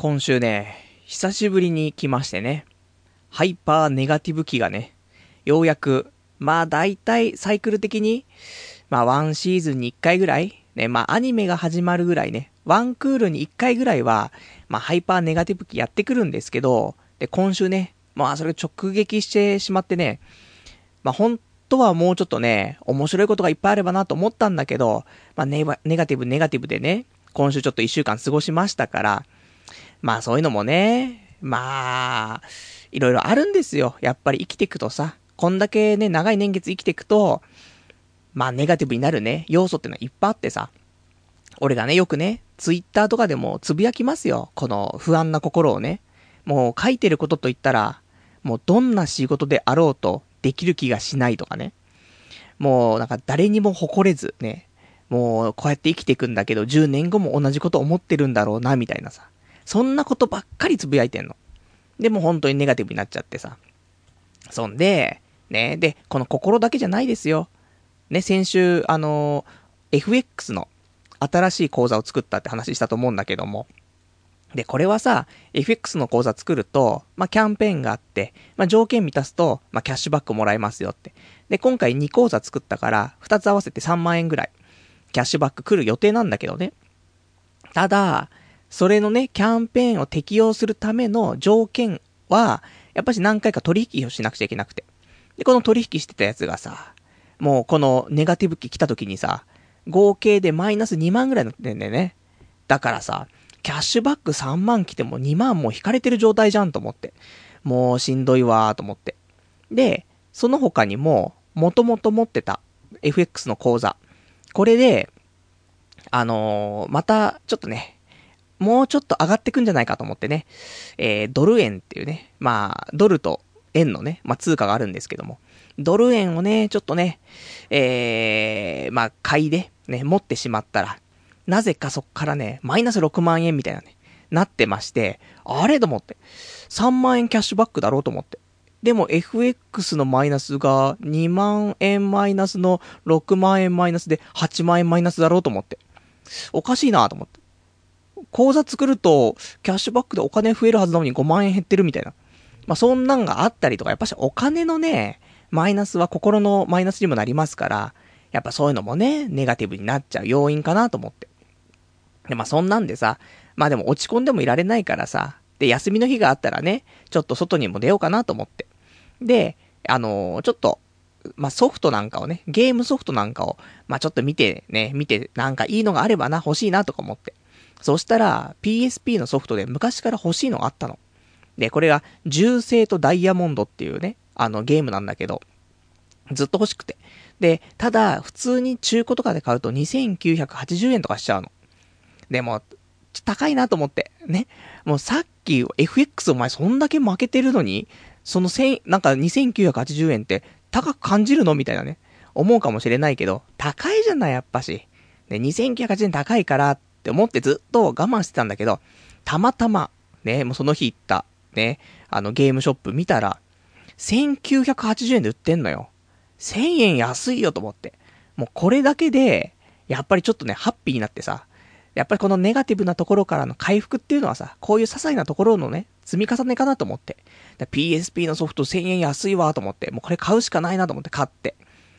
今週ね、久しぶりに来ましてね、ハイパーネガティブ期がね、ようやく、まあ大体サイクル的に、まあワンシーズンに一回ぐらい、ね、まあアニメが始まるぐらいね、ワンクールに一回ぐらいは、まあハイパーネガティブ期やってくるんですけど、で、今週ね、まあそれ直撃してしまってね、まあ本当はもうちょっとね、面白いことがいっぱいあればなと思ったんだけど、まあネネガティブネガティブでね、今週ちょっと一週間過ごしましたから、まあそういうのもね、まあ、いろいろあるんですよ。やっぱり生きていくとさ、こんだけね、長い年月生きていくと、まあネガティブになるね、要素ってのはいっぱいあってさ、俺がね、よくね、ツイッターとかでもつぶやきますよ。この不安な心をね。もう書いてることといったら、もうどんな仕事であろうとできる気がしないとかね。もうなんか誰にも誇れずね、もうこうやって生きていくんだけど10年後も同じこと思ってるんだろうな、みたいなさ。そんなことばっかりつぶやいてんの。でも本当にネガティブになっちゃってさ。そんで、ね、で、この心だけじゃないですよ。ね、先週、あのー、FX の新しい講座を作ったって話したと思うんだけども。で、これはさ、FX の講座作ると、まあ、キャンペーンがあって、まあ、条件満たすと、まあ、キャッシュバックもらえますよって。で、今回2講座作ったから、2つ合わせて3万円ぐらい、キャッシュバック来る予定なんだけどね。ただ、それのね、キャンペーンを適用するための条件は、やっぱし何回か取引をしなくちゃいけなくて。で、この取引してたやつがさ、もうこのネガティブ期来た時にさ、合計でマイナス2万ぐらいになってんだよね。だからさ、キャッシュバック3万来ても2万もう引かれてる状態じゃんと思って。もうしんどいわーと思って。で、その他にも、もともと持ってた FX の口座。これで、あのー、また、ちょっとね、もうちょっと上がってくんじゃないかと思ってね、えー、ドル円っていうね、まあ、ドルと円のね、まあ、通貨があるんですけども、ドル円をね、ちょっとね、えー、まあ、買いで、ね、持ってしまったら、なぜかそっからね、マイナス6万円みたいなね、なってまして、あれと思って、3万円キャッシュバックだろうと思って。でも FX のマイナスが2万円マイナスの6万円マイナスで8万円マイナスだろうと思って。おかしいなと思って。口座作ると、キャッシュバックでお金増えるはずなのに5万円減ってるみたいな。まあ、そんなんがあったりとか、やっぱしお金のね、マイナスは心のマイナスにもなりますから、やっぱそういうのもね、ネガティブになっちゃう要因かなと思って。で、まあそんなんでさ、まあでも落ち込んでもいられないからさ、で、休みの日があったらね、ちょっと外にも出ようかなと思って。で、あのー、ちょっと、まあ、ソフトなんかをね、ゲームソフトなんかを、まあ、ちょっと見てね、見て、なんかいいのがあればな、欲しいなとか思って。そしたら、PSP のソフトで昔から欲しいのあったの。で、これが、銃声とダイヤモンドっていうね、あのゲームなんだけど、ずっと欲しくて。で、ただ、普通に中古とかで買うと2980円とかしちゃうの。でも、高いなと思って。ね。もうさっき FX お前そんだけ負けてるのに、その千、なんか2980円って高く感じるのみたいなね。思うかもしれないけど、高いじゃない、やっぱし。ね、2980円高いからっって思ってずっと我慢してたんだけど、たまたま、ね、もうその日行った、ね、あのゲームショップ見たら、1980円で売ってんのよ。1000円安いよと思って。もうこれだけで、やっぱりちょっとね、ハッピーになってさ、やっぱりこのネガティブなところからの回復っていうのはさ、こういう些細なところのね、積み重ねかなと思って。PSP のソフト1000円安いわと思って、もうこれ買うしかないなと思って買って。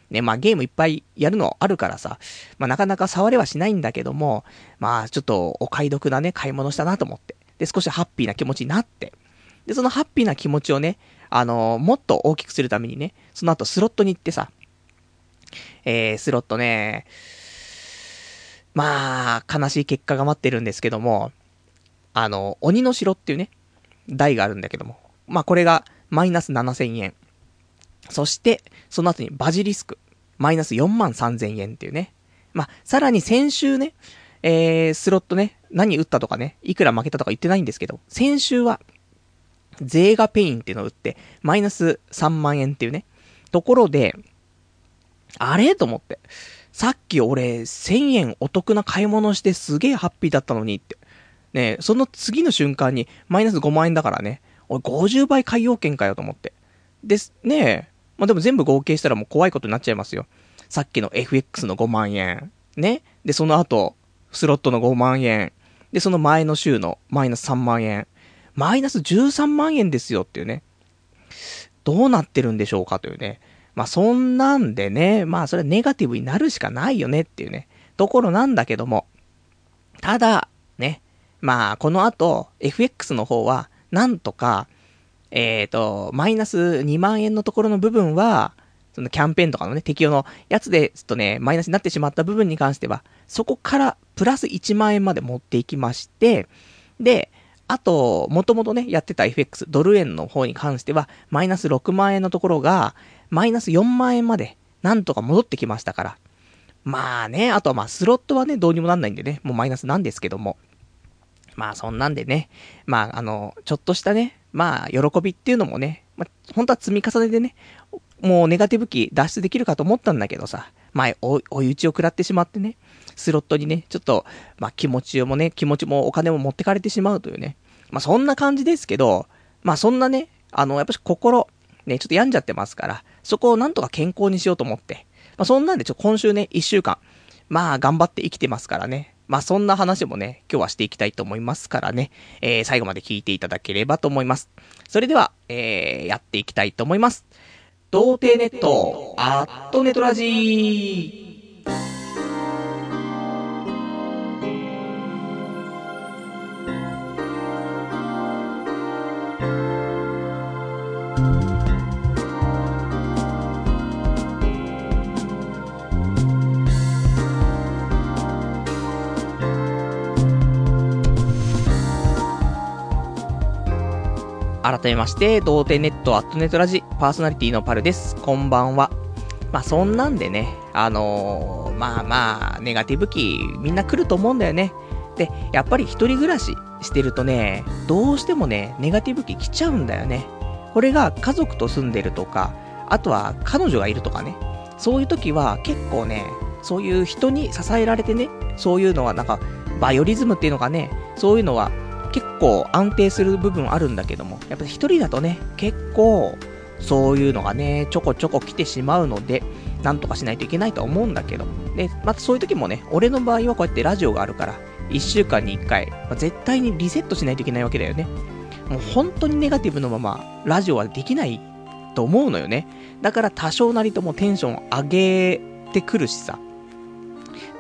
ね、まあゲームいっぱいやるのあるからさ、まあなかなか触れはしないんだけども、まあちょっとお買い得なね、買い物したなと思って。で、少しハッピーな気持ちになって。で、そのハッピーな気持ちをね、あのー、もっと大きくするためにね、その後スロットに行ってさ、えー、スロットね、まあ、悲しい結果が待ってるんですけども、あの、鬼の城っていうね、台があるんだけども、まあこれがマイナス7000円。そして、その後にバジリスク、マイナス4万3000円っていうね。まあ、さらに先週ね、えー、スロットね、何打ったとかね、いくら負けたとか言ってないんですけど、先週は、ゼーガペインっていうのを打って、マイナス3万円っていうね、ところで、あれ？と思って。さっき俺、1000円お得な買い物してすげえハッピーだったのにって。ねその次の瞬間に、マイナス5万円だからね、俺50倍買い要件かよと思って。です、ねまあ、でも全部合計したらもう怖いことになっちゃいますよ。さっきの FX の5万円。ねで、その後、スロットの5万円。で、その前の週のマイナス3万円。マイナス13万円ですよっていうね。どうなってるんでしょうかというね。まあそんなんでね、まあそれはネガティブになるしかないよねっていうね、ところなんだけども。ただ、ね、まあこの後、FX の方は、なんとか、えっ、ー、と、マイナス2万円のところの部分は、そのキャンペーンとかのね、適用のやつで、ちょっとね、マイナスになってしまった部分に関しては、そこからプラス1万円まで持っていきまして、で、あと、もともとね、やってた FX、ドル円の方に関しては、マイナス6万円のところが、マイナス4万円まで、なんとか戻ってきましたから。まあね、あとはまあ、スロットはね、どうにもなんないんでね、もうマイナスなんですけども。まあ、そんなんでね、まあ、あの、ちょっとしたね、まあ、喜びっていうのもね、まあ、本当は積み重ねでね、もうネガティブ期脱出できるかと思ったんだけどさ、前、追い打ちを食らってしまってね、スロットにね、ちょっと、まあ気持ちもね、気持ちもお金も持ってかれてしまうというね。まあそんな感じですけど、まあそんなね、あの、やっぱし心、ね、ちょっと病んじゃってますから、そこをなんとか健康にしようと思って。まあそんなんでちょ、今週ね、一週間、まあ頑張って生きてますからね。まあそんな話もね、今日はしていきたいと思いますからね、えー、最後まで聞いていただければと思います。それでは、えー、やっていきたいと思います。童貞ネット、アットネトラジー。改めまして、童貞ネットアットネットラジパーソナリティのパルです。こんばんは。まあそんなんでね、あのー、まあまあ、ネガティブ期みんな来ると思うんだよね。で、やっぱり一人暮らししてるとね、どうしてもね、ネガティブ期来ちゃうんだよね。これが家族と住んでるとか、あとは彼女がいるとかね。そういう時は結構ね、そういう人に支えられてね、そういうのはなんか、バイオリズムっていうのがね、そういうのは結構安定する部分あるんだけども、やっぱ一人だとね、結構、そういうのがね、ちょこちょこ来てしまうので、なんとかしないといけないと思うんだけど。で、またそういう時もね、俺の場合はこうやってラジオがあるから、1週間に1回、まあ、絶対にリセットしないといけないわけだよね。もう本当にネガティブのまま、ラジオはできないと思うのよね。だから多少なりともテンション上げてくるしさ。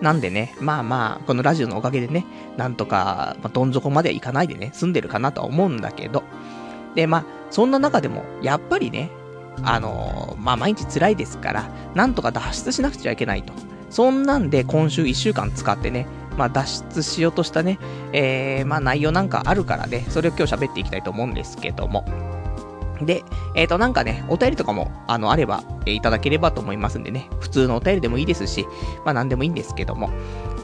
なんでね、まあまあ、このラジオのおかげでね、なんとか、まあ、どん底まで行かないでね、住んでるかなとは思うんだけど。で、まあ、そんな中でも、やっぱりね、あのー、まあ毎日辛いですから、なんとか脱出しなくちゃいけないと。そんなんで今週1週間使ってね、まあ脱出しようとしたね、えー、まあ内容なんかあるからね、それを今日喋っていきたいと思うんですけども。で、えっ、ー、と、なんかね、お便りとかも、あの、あれば、えー、いただければと思いますんでね、普通のお便りでもいいですし、まあ、なんでもいいんですけども。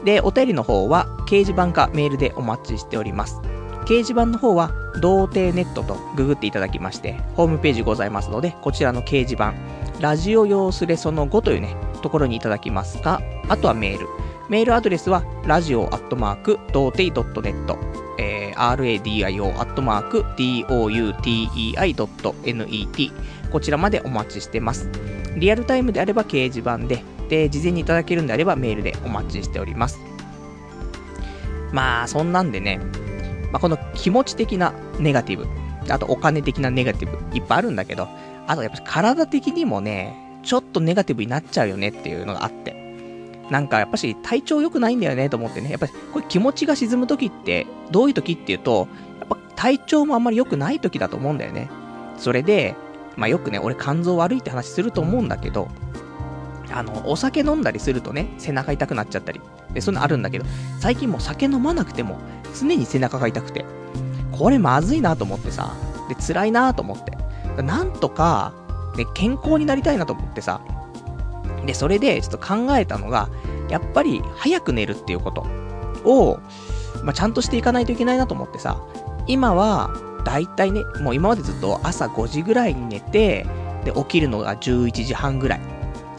で、お便りの方は、掲示板かメールでお待ちしております。掲示板の方は、童貞ネットとググっていただきまして、ホームページございますので、こちらの掲示板、ラジオ用スレその5というね、ところにいただきますか、あとはメール。メールアドレスは、ラジオアットマーク、童貞 .net、えー、radio.doutei.net、こちらまでお待ちしてます。リアルタイムであれば掲示板で、で、事前にいただけるんであればメールでお待ちしております。まあ、そんなんでね、まあ、この気持ち的なネガティブ、あとお金的なネガティブ、いっぱいあるんだけど、あとやっぱ体的にもね、ちょっとネガティブになっちゃうよねっていうのがあって。なんかやっぱし体調良くないんだよねと思ってね。やっぱりこれ気持ちが沈む時って、どういう時っていうと、やっぱ体調もあんまり良くない時だと思うんだよね。それで、まあよくね、俺肝臓悪いって話すると思うんだけど、あの、お酒飲んだりするとね、背中痛くなっちゃったり、で、そういうのあるんだけど、最近もう酒飲まなくても、常に背中が痛くて、これまずいなと思ってさ、で、辛いなと思って。なんとか、ね、健康になりたいなと思ってさ、で、それでちょっと考えたのが、やっぱり早く寝るっていうことを、まあ、ちゃんとしていかないといけないなと思ってさ、今は、だいたいね、もう今までずっと朝5時ぐらいに寝て、で、起きるのが11時半ぐらい。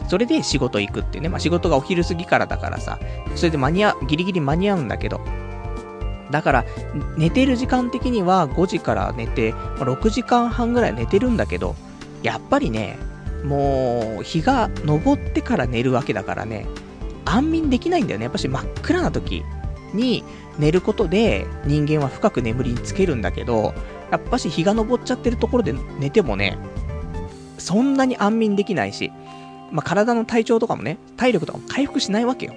それで仕事行くっていうね。まあ、仕事がお昼過ぎからだからさ、それで間に合う、ギリギリ間に合うんだけど。だから、寝てる時間的には5時から寝て、まあ、6時間半ぐらい寝てるんだけど、やっぱりね、もう、日が昇ってから寝るわけだからね、安眠できないんだよね。やっぱし真っ暗な時、に寝ることで人間は深く眠りにつけるんだけど、やっぱし日が昇っちゃってるところで寝てもね、そんなに安眠できないし、まあ、体の体調とかもね、体力とかも回復しないわけよ。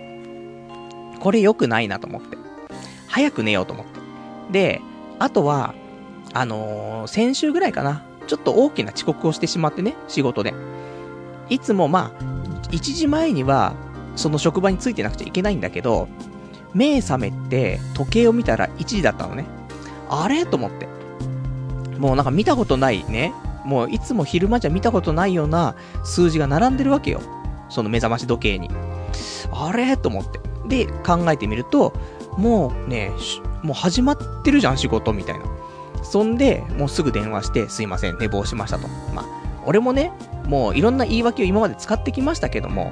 これ良くないなと思って。早く寝ようと思って。で、あとは、あのー、先週ぐらいかな。ちょっと大きな遅刻をしてしまってね、仕事で。いつもまあ、1時前には、その職場に着いてなくちゃいけないんだけど、目覚めて時計を見たら1時だったのね。あれ？と思って。もうなんか見たことないね。もういつも昼間じゃ見たことないような数字が並んでるわけよ。その目覚まし時計に。あれ？と思って。で、考えてみると、もうね、もう始まってるじゃん、仕事、みたいな。そんで、もうすぐ電話して、すいません、寝坊しましたと。まあ、俺もね、もういろんな言い訳を今まで使ってきましたけども、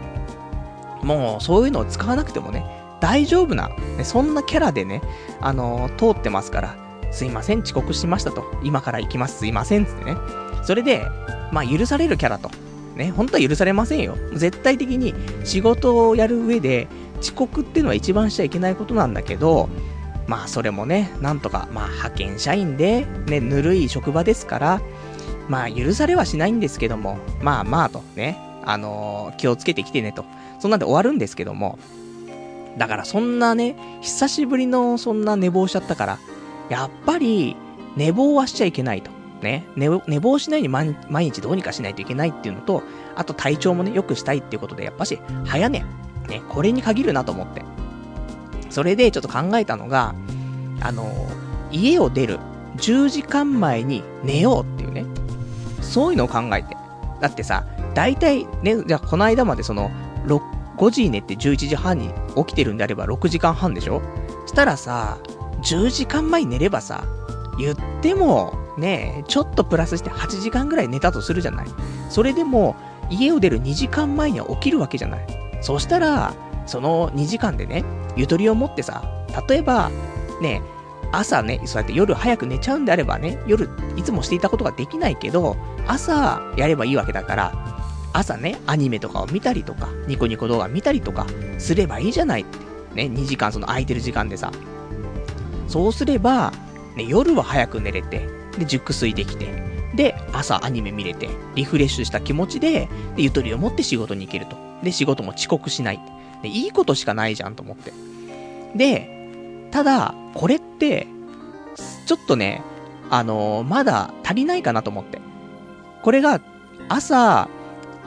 もうそういうのを使わなくてもね、大丈夫な、ね、そんなキャラでね、あのー、通ってますから、すいません、遅刻しましたと。今から行きます、すいません、つってね。それで、まあ、許されるキャラと。ね、本当は許されませんよ。絶対的に仕事をやる上で、遅刻っていうのは一番しちゃいけないことなんだけど、まあ、それもね、なんとか、まあ、派遣社員で、ね、ぬるい職場ですから、まあ、許されはしないんですけども、まあまあと、ね、あのー、気をつけてきてねと。そんなんで終わるんですけども、だからそんなね、久しぶりのそんな寝坊しちゃったから、やっぱり、寝坊はしちゃいけないと。ね、寝坊しないように毎日どうにかしないといけないっていうのと、あと体調もね、良くしたいっていうことで、やっぱし、早寝。ね、これに限るなと思って。それでちょっと考えたのが、あの家を出る10時間前に寝ようっていうね、そういうのを考えて。だってさ、大体ね、じゃあこの間までその、5時に寝て11時半に起きてるんであれば6時間半でしょしたらさ、10時間前に寝ればさ、言っても、ねちょっとプラスして8時間ぐらい寝たとするじゃない。それでも、家を出る2時間前には起きるわけじゃない。そしたら、その2時間でね、ゆとりを持ってさ、例えば、ね、朝ね、そうやって夜早く寝ちゃうんであればね、夜いつもしていたことができないけど、朝やればいいわけだから、朝ね、アニメとかを見たりとか、ニコニコ動画見たりとか、すればいいじゃないって。ね、2時間その空いてる時間でさ。そうすれば、ね、夜は早く寝れて、で、熟睡できて、で、朝アニメ見れて、リフレッシュした気持ちで、で、ゆとりを持って仕事に行けると。で、仕事も遅刻しない。で、いいことしかないじゃんと思って。で、ただ、これって、ちょっとね、あのー、まだ足りないかなと思って。これが、朝、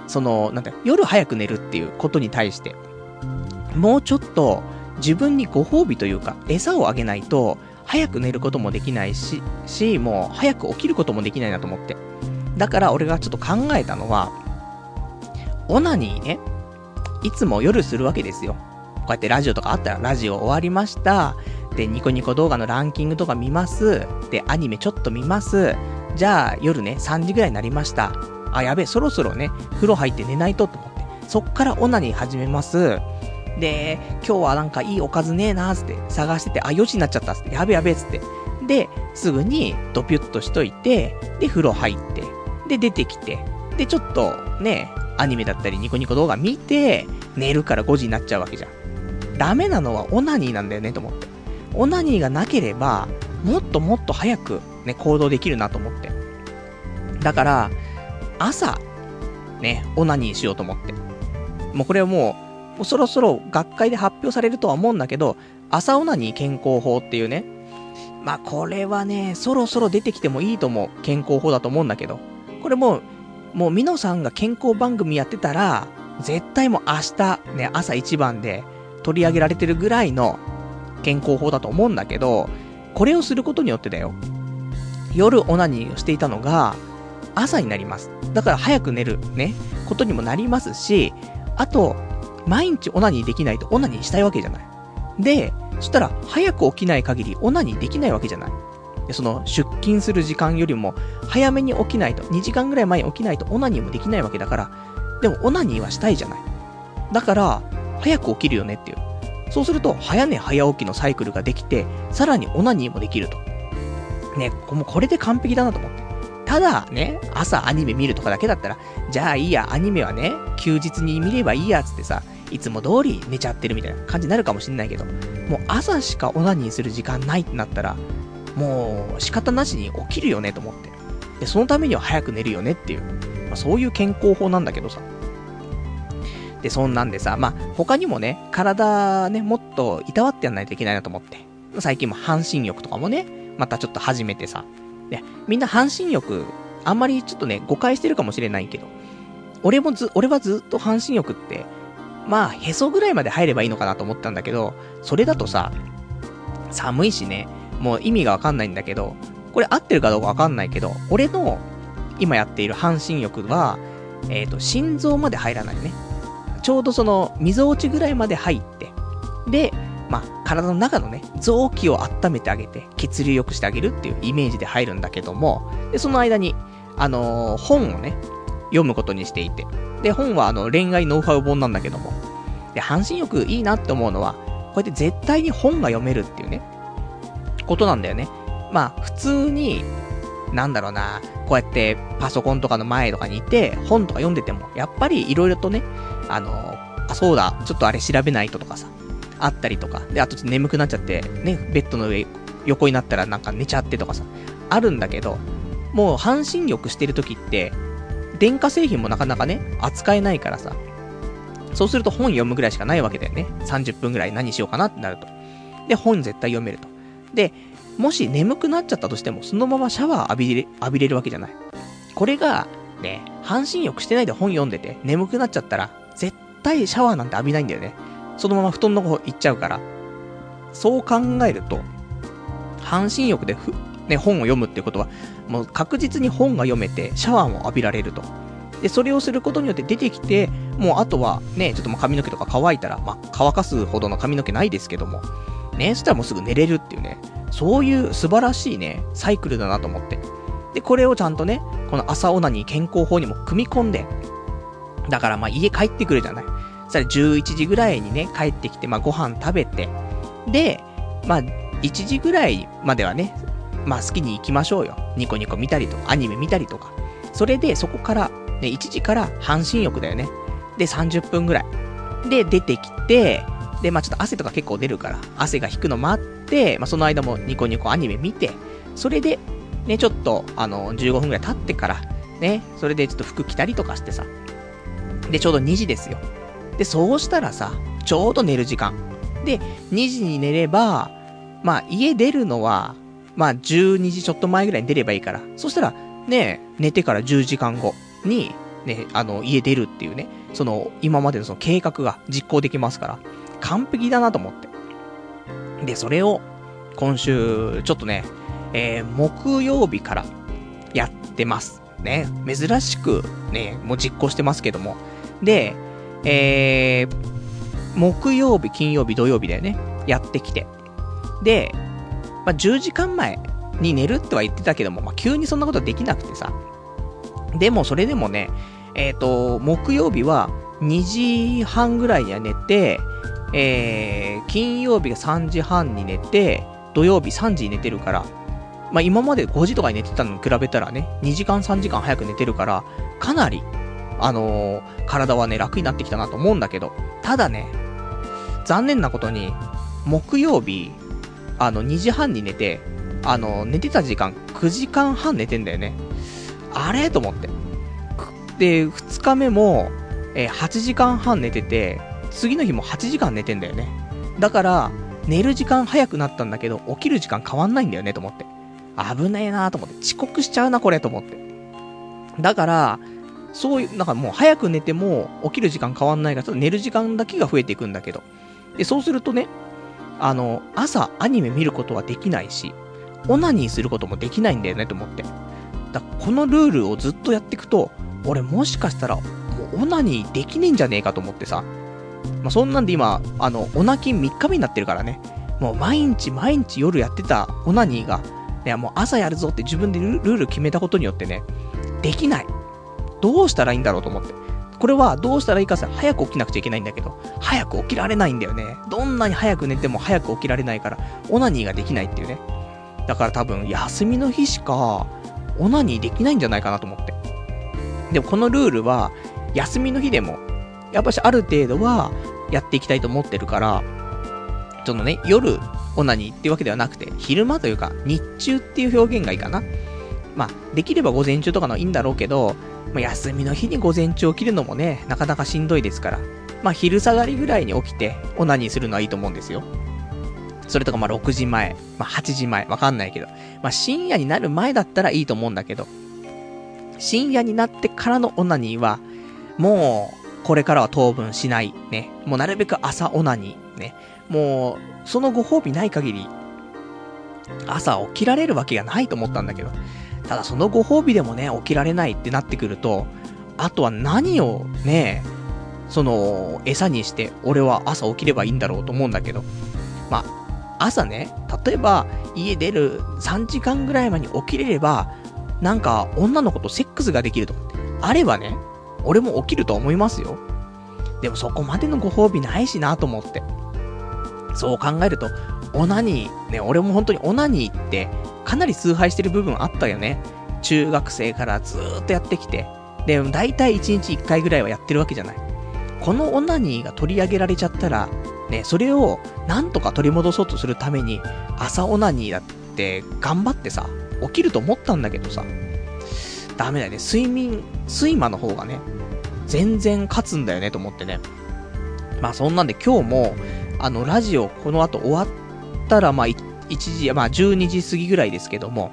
その、なんだ、夜早く寝るっていうことに対して、もうちょっと自分にご褒美というか、餌をあげないと、早く寝ることもできないし、し、もう早く起きることもできないなと思って。だから俺がちょっと考えたのは、オナニーね、いつも夜するわけですよ。こうやってラジオとかあったら、ラジオ終わりました。で、ニコニコ動画のランキングとか見ます。で、アニメちょっと見ます。じゃあ、夜ね、3時ぐらいになりました。あ、やべえ、そろそろね、風呂入って寝ないとと思って。そっからオナニー始めます。で、今日はなんかいいおかずねえなーつって探してて、あ、4時になっちゃったっつって、やべやべえつって。で、すぐにドピュッとしといて、で、風呂入って、で、出てきて、で、ちょっとね、アニメだったりニコニコ動画見て、寝るから5時になっちゃうわけじゃん。ダメなのはオナニーなんだよねと思って。オナニーがなければ、もっともっと早くね、行動できるなと思って。だから、朝、ね、オナニーしようと思って。もうこれはもう、もうそろそろ学会で発表されるとは思うんだけど、朝オナニー健康法っていうね。まあこれはね、そろそろ出てきてもいいと思う。健康法だと思うんだけど。これもう、もうミノさんが健康番組やってたら、絶対もう明日ね、朝一番で取り上げられてるぐらいの健康法だと思うんだけど、これをすることによってだよ。夜オナニーをしていたのが、朝になります。だから早く寝る、ね、ことにもなりますし、あと、毎日オナニーできないとオナニーしたいわけじゃない。で、そしたら早く起きない限りオナニーできないわけじゃない。でその出勤する時間よりも早めに起きないと、2時間ぐらい前に起きないとオナニーもできないわけだから、でもオナニーはしたいじゃない。だから、早く起きるよねっていう。そうすると、早寝早起きのサイクルができて、さらにオナニーもできると。ね、もうこれで完璧だなと思って。ただね、朝アニメ見るとかだけだったら、じゃあいいや、アニメはね、休日に見ればいいやつってさ、いつも通り寝ちゃってるみたいな感じになるかもしんないけど、もう朝しかオナニーする時間ないってなったら、もう仕方なしに起きるよねと思って。で、そのためには早く寝るよねっていう、まあ、そういう健康法なんだけどさ。で、そんなんでさ、まあ、他にもね、体ね、もっといたわってやんないといけないなと思って。最近も半身浴とかもね、またちょっと始めてさ。で、みんな半身浴、あんまりちょっとね、誤解してるかもしれないけど、俺もず、俺はずっと半身浴って、まあ、へそぐらいまで入ればいいのかなと思ったんだけど、それだとさ、寒いしね、もう意味がわかんないんだけど、これ合ってるかどうかわかんないけど、俺の今やっている半身浴は、えっ、ー、と、心臓まで入らないね。ちょうどその、溝落ちぐらいまで入って、で、まあ、体の中のね、臓器を温めてあげて、血流良くしてあげるっていうイメージで入るんだけども、で、その間に、あのー、本をね、読むことにしていて。で、本はあの、恋愛ノウハウ本なんだけども。で、半身浴いいなって思うのは、こうやって絶対に本が読めるっていうね、ことなんだよね。まあ、普通に、なんだろうな、こうやってパソコンとかの前とかにいて、本とか読んでても、やっぱり色々とね、あの、あ、そうだ、ちょっとあれ調べないととかさ、あったりとか、で、あと眠くなっちゃって、ね、ベッドの上、横になったらなんか寝ちゃってとかさ、あるんだけど、もう半身浴してる時って、電化製品もなかなかね、扱えないからさ、そうすると本読むぐらいしかないわけだよね。30分ぐらい何しようかなってなると。で、本絶対読めると。で、もし眠くなっちゃったとしても、そのままシャワー浴びれ、浴びれるわけじゃない。これが、ね、半身浴してないで本読んでて、眠くなっちゃったら、絶対シャワーなんて浴びないんだよね。そのまま布団の方行っちゃうから。そう考えると、半身浴でふ、ね、本を読むってことは、もう確実に本が読めて、シャワーも浴びられると。で、それをすることによって出てきて、もうあとはね、ちょっともう髪の毛とか乾いたら、まあ、乾かすほどの髪の毛ないですけども、ね、そしたらもうすぐ寝れるっていうね、そういう素晴らしいね、サイクルだなと思って。で、これをちゃんとね、この朝オナニー健康法にも組み込んで、だからまあ家帰ってくるじゃない。そしたら11時ぐらいにね、帰ってきて、まあご飯食べて、で、まあ1時ぐらいまではね、まあ好きに行きましょうよ。ニコニコ見たりとか、アニメ見たりとか。それでそこから、ね、1時から半身浴だよね。で、30分ぐらい。で、出てきて、で、まあちょっと汗とか結構出るから、汗が引くの待って、まあその間もニコニコアニメ見て、それで、ね、ちょっと、あの、15分ぐらい経ってから、ね、それでちょっと服着たりとかしてさ。で、ちょうど2時ですよ。で、そうしたらさ、ちょうど寝る時間。で、2時に寝れば、まあ家出るのは、まあ12時ちょっと前ぐらいに出ればいいから。そしたら、ね、寝てから10時間後に、ね、あの、家出るっていうね、その、今までのその計画が実行できますから。完璧だなと思って。で、それを、今週、ちょっとね、えー、木曜日からやってます。ね、珍しくね、もう実行してますけども。で、えー、木曜日、金曜日、土曜日だよね、やってきて。で、まあ、10時間前に寝るっては言ってたけども、まあ、急にそんなことできなくてさ。でも、それでもね、えっ、ー、と、木曜日は2時半ぐらいには寝て、えー、金曜日が3時半に寝て、土曜日3時に寝てるから、まあ今まで5時とかに寝てたのに比べたらね、2時間3時間早く寝てるから、かなり、あのー、体はね、楽になってきたなと思うんだけど、ただね、残念なことに、木曜日、あの、2時半に寝て、あの、寝てた時間、9時間半寝てんだよね。あれ？と思って。で、2日目も、えー、8時間半寝てて、次の日も8時間寝てんだよね。だから、寝る時間早くなったんだけど、起きる時間変わんないんだよね、と思って。危ねえなと思って。遅刻しちゃうな、これ、と思って。だから、そういう、なんかもう早く寝ても起きる時間変わんないから、ちょっと寝る時間だけが増えていくんだけど。で、そうするとね、あの、朝アニメ見ることはできないし、オナニーすることもできないんだよね、と思って。だこのルールをずっとやっていくと、俺もしかしたら、もうオナニーできねえんじゃねえかと思ってさ。まあ、そんなんで今、あの、オナキン3日目になってるからね。もう毎日毎日夜やってたオナニーが、ね、もう朝やるぞって自分でルール決めたことによってね、できない。どうしたらいいんだろうと思って。これはどうしたらいいかさ、早く起きなくちゃいけないんだけど、早く起きられないんだよね。どんなに早く寝ても早く起きられないから、オナニーができないっていうね。だから多分、休みの日しか、オナニーできないんじゃないかなと思って。でもこのルールは、休みの日でも、やっぱしある程度は、やっていきたいと思ってるから、そのね、夜、オナニーっていうわけではなくて、昼間というか、日中っていう表現がいいかな。まあ、できれば午前中とかのいいんだろうけど、まあ、休みの日に午前中起きるのもね、なかなかしんどいですから、まあ、昼下がりぐらいに起きて、オナニーするのはいいと思うんですよ。それとかまあ6時前、まあ8時前、わかんないけど。まあ深夜になる前だったらいいと思うんだけど、深夜になってからのオナニーは、もう、これからは当分しない。ね。もうなるべく朝オナニー。ね。もう、そのご褒美ない限り、朝起きられるわけがないと思ったんだけど。ただそのご褒美でもね、起きられないってなってくると、あとは何をね、その、餌にして、俺は朝起きればいいんだろうと思うんだけど。まあ、朝ね、例えば家出る3時間ぐらい前に起きれれば、なんか女の子とセックスができると、あればね、俺も起きると思いますよ。でもそこまでのご褒美ないしなと思って。そう考えると、オナニー、ね、俺も本当にオナニーってかなり崇拝してる部分あったよね。中学生からずっとやってきて。で、大体1日1回ぐらいはやってるわけじゃない。このオナニーが取り上げられちゃったら、ね、それをなんとか取り戻そうとするために、朝オナニーだって頑張ってさ、起きると思ったんだけどさ、ダメだよね。睡眠、睡魔の方がね、全然勝つんだよねと思ってね。まあそんなんで今日も、あの、ラジオこの後終わったら、まあ1時、まあ12時過ぎぐらいですけども、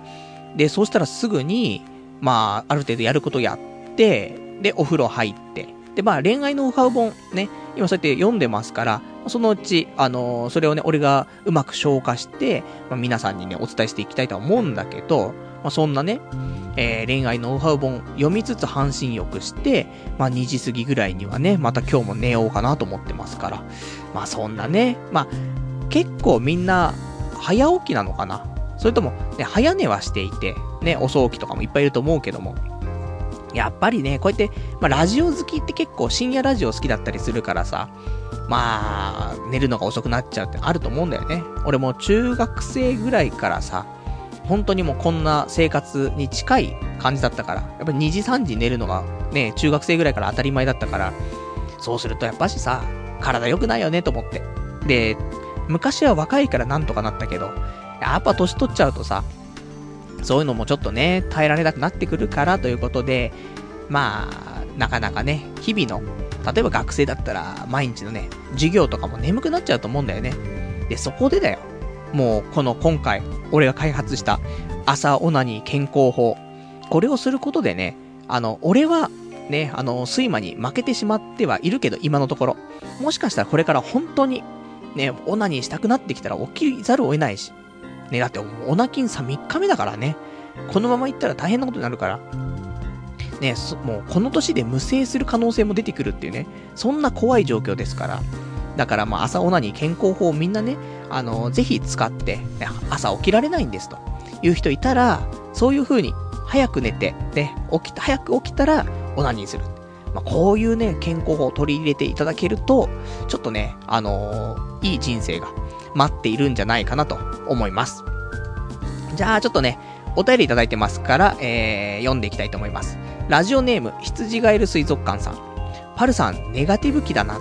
で、そうしたらすぐに、まあ、ある程度やることやって、で、お風呂入って、で、まあ、恋愛ノウハウ本ね、今そうやって読んでますから、そのうち、あのー、それをね、俺がうまく消化して、まあ、皆さんにね、お伝えしていきたいとは思うんだけど、まあ、そんなね、えー、恋愛ノウハウ本読みつつ半身浴して、まあ、2時過ぎぐらいにはね、また今日も寝ようかなと思ってますから。まあ、そんなね、まあ、結構みんな、早起きなのかなそれとも、ね、早寝はしていて、ね、遅起きとかもいっぱいいると思うけども、やっぱりね、こうやって、まあ、ラジオ好きって結構深夜ラジオ好きだったりするからさ、まあ、寝るのが遅くなっちゃうってあると思うんだよね。俺も中学生ぐらいからさ、本当にもうこんな生活に近い感じだったから、やっぱり2時3時寝るのがね、中学生ぐらいから当たり前だったから、そうするとやっぱしさ、体良くないよねと思って。で、昔は若いからなんとかなったけど、やっぱ年取っちゃうとさ、そういうのもちょっとね、耐えられなくなってくるからということで、まあ、なかなかね、日々の、例えば学生だったら、毎日のね、授業とかも眠くなっちゃうと思うんだよね。で、そこでだよ。もう、この今回、俺が開発した朝オナニー健康法。これをすることでね、あの、俺は、ね、あの、睡魔に負けてしまってはいるけど、今のところ。もしかしたらこれから本当に、ね、オナニーしたくなってきたら起きざるを得ないし、ね、だって、オナキンさ3日目だからね。このまま行ったら大変なことになるから。ね、もうこの年で無制する可能性も出てくるっていうね、そんな怖い状況ですから。だからまあ朝オナに健康法をみんなね、あの、ぜひ使って、朝起きられないんですという人いたら、そういう風に早く寝て、ね、起きた、早く起きたらオナニーする。まあ、こういうね、健康法を取り入れていただけると、ちょっとね、あのー、いい人生が待っているんじゃないかなと思います。じゃあ、ちょっとね、お便りいただいてますから、えー、読んでいきたいと思います。ラジオネーム、羊ガエル水族館さん。パルさん、ネガティブ期だな。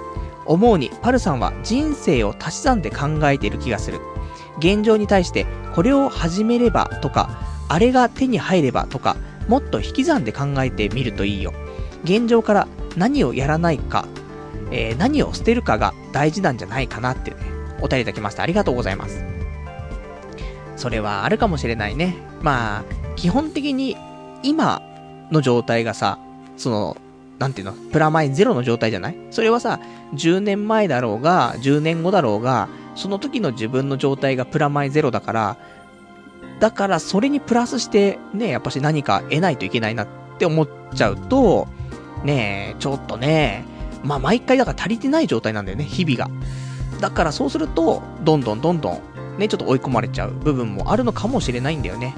思うに、パルさんは人生を足し算で考えている気がする。現状に対して、これを始めればとか、あれが手に入ればとか、もっと引き算で考えてみるといいよ。現状から何をやらないか、えー、何を捨てるかが大事なんじゃないかなってね、お便りいただきました。ありがとうございます。それはあるかもしれないね。まあ、基本的に今の状態がさ、その、なんていうの、プラマイゼロの状態じゃない？それはさ、10年前だろうが、10年後だろうが、その時の自分の状態がプラマイゼロだから、だからそれにプラスして、ね、やっぱし何か得ないといけないなって思っちゃうと、ねえ、ちょっとね、まあ毎回だから足りてない状態なんだよね、日々が。だからそうすると、どんどんどんどん、ね、ちょっと追い込まれちゃう部分もあるのかもしれないんだよね。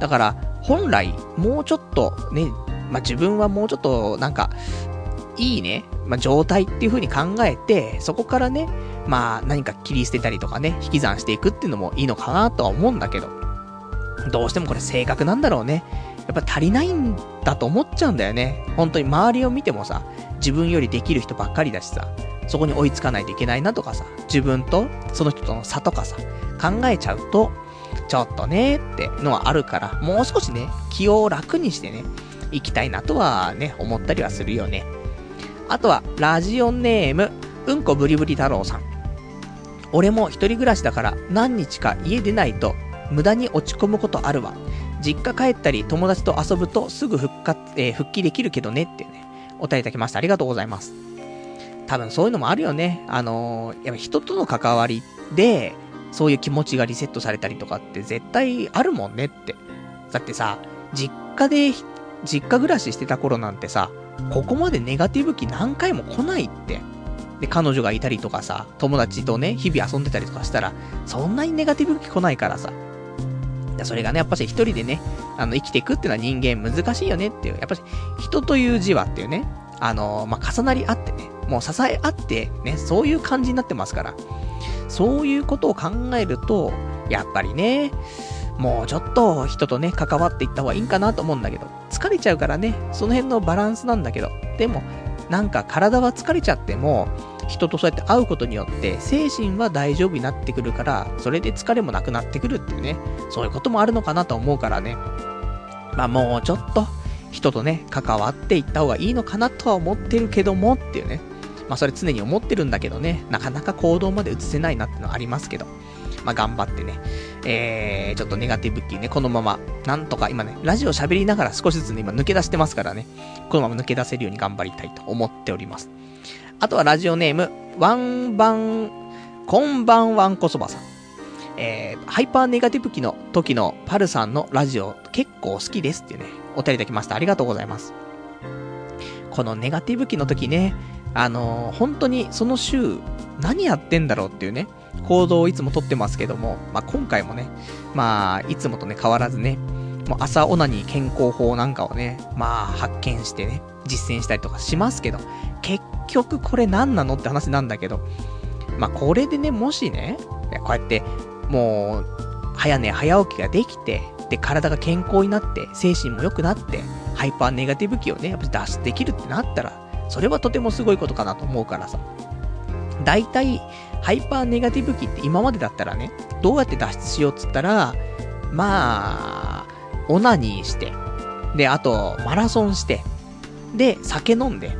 だから、本来、もうちょっと、ね、まあ、自分はもうちょっと、なんか、いいね、まあ、状態っていう風に考えて、そこからね、まあ、何か切り捨てたりとかね、引き算していくっていうのもいいのかなとは思うんだけど、どうしてもこれ性格なんだろうね。やっぱ足りないんだと思っちゃうんだよね。本当に周りを見てもさ、自分よりできる人ばっかりだしさ、そこに追いつかないといけないなとかさ、自分とその人との差とかさ、考えちゃうと、ちょっとねってのはあるから、もう少しね、気を楽にしてね、行きたいなとはね、思ったりはするよね。あとは、ラジオネーム、うんこブリブリ太郎さん。俺も一人暮らしだから何日か家出ないと無駄に落ち込むことあるわ。実家帰ったり友達と遊ぶとすぐ復活、えー、復帰できるけどねってね、お便りいただきました。ありがとうございます。多分そういうのもあるよね。あのー、やっぱ人との関わりで、そういう気持ちがリセットされたりとかって絶対あるもんねって。だってさ、実家で、実家暮らししてた頃なんてさ、ここまでネガティブ期何回も来ないって。で、彼女がいたりとかさ、友達とね、日々遊んでたりとかしたら、そんなにネガティブ期来ないからさ。それがね、やっぱし一人でね、あの、生きていくっていうのは人間難しいよねっていう。やっぱし、人という字はっていうね、あのまあ、重なり合ってね、もう支え合ってね、そういう感じになってますから。そういうことを考えると、やっぱりね、もうちょっと人とね、関わっていった方がいいんかなと思うんだけど、疲れちゃうからね、その辺のバランスなんだけど、でも、なんか体は疲れちゃっても、人とそうやって会うことによって、精神は大丈夫になってくるから、それで疲れもなくなってくるっていうね、そういうこともあるのかなと思うからね。まあもうちょっと、人とね、関わっていった方がいいのかなとは思ってるけどもっていうね。まあそれ常に思ってるんだけどね、なかなか行動まで移せないなってのはありますけど。まあ頑張ってね、えー、ちょっとネガティブキーね、このまま、なんとか今ね、ラジオ喋りながら少しずつね、今抜け出してますからね、このまま抜け出せるように頑張りたいと思っております。あとはラジオネーム、ワンバン、こんばんわんこそばさん。えー、ハイパーネガティブ期の時のパルさんのラジオ結構好きですっていうね、お便りいただきました。ありがとうございます。このネガティブ期の時ね、あのー、本当にその週、何やってんだろうっていうね、行動をいつもとってますけども、まあ、今回もね、まあ、いつもとね、変わらずね、もう朝オナニー健康法なんかをね、まあ、発見してね、実践したりとかしますけど、結局これ何なのって話なんだけど、まあ、これでね、もしね、こうやって、もう、早寝早起きができて、で、体が健康になって、精神も良くなって、ハイパーネガティブ期をね、やっぱ脱出できるってなったら、それはとてもすごいことかなと思うからさ。大体、ハイパーネガティブ期って今までだったらね、どうやって脱出しようっつったら、まあ、オナニーして、で、あと、マラソンして、で、酒飲んで、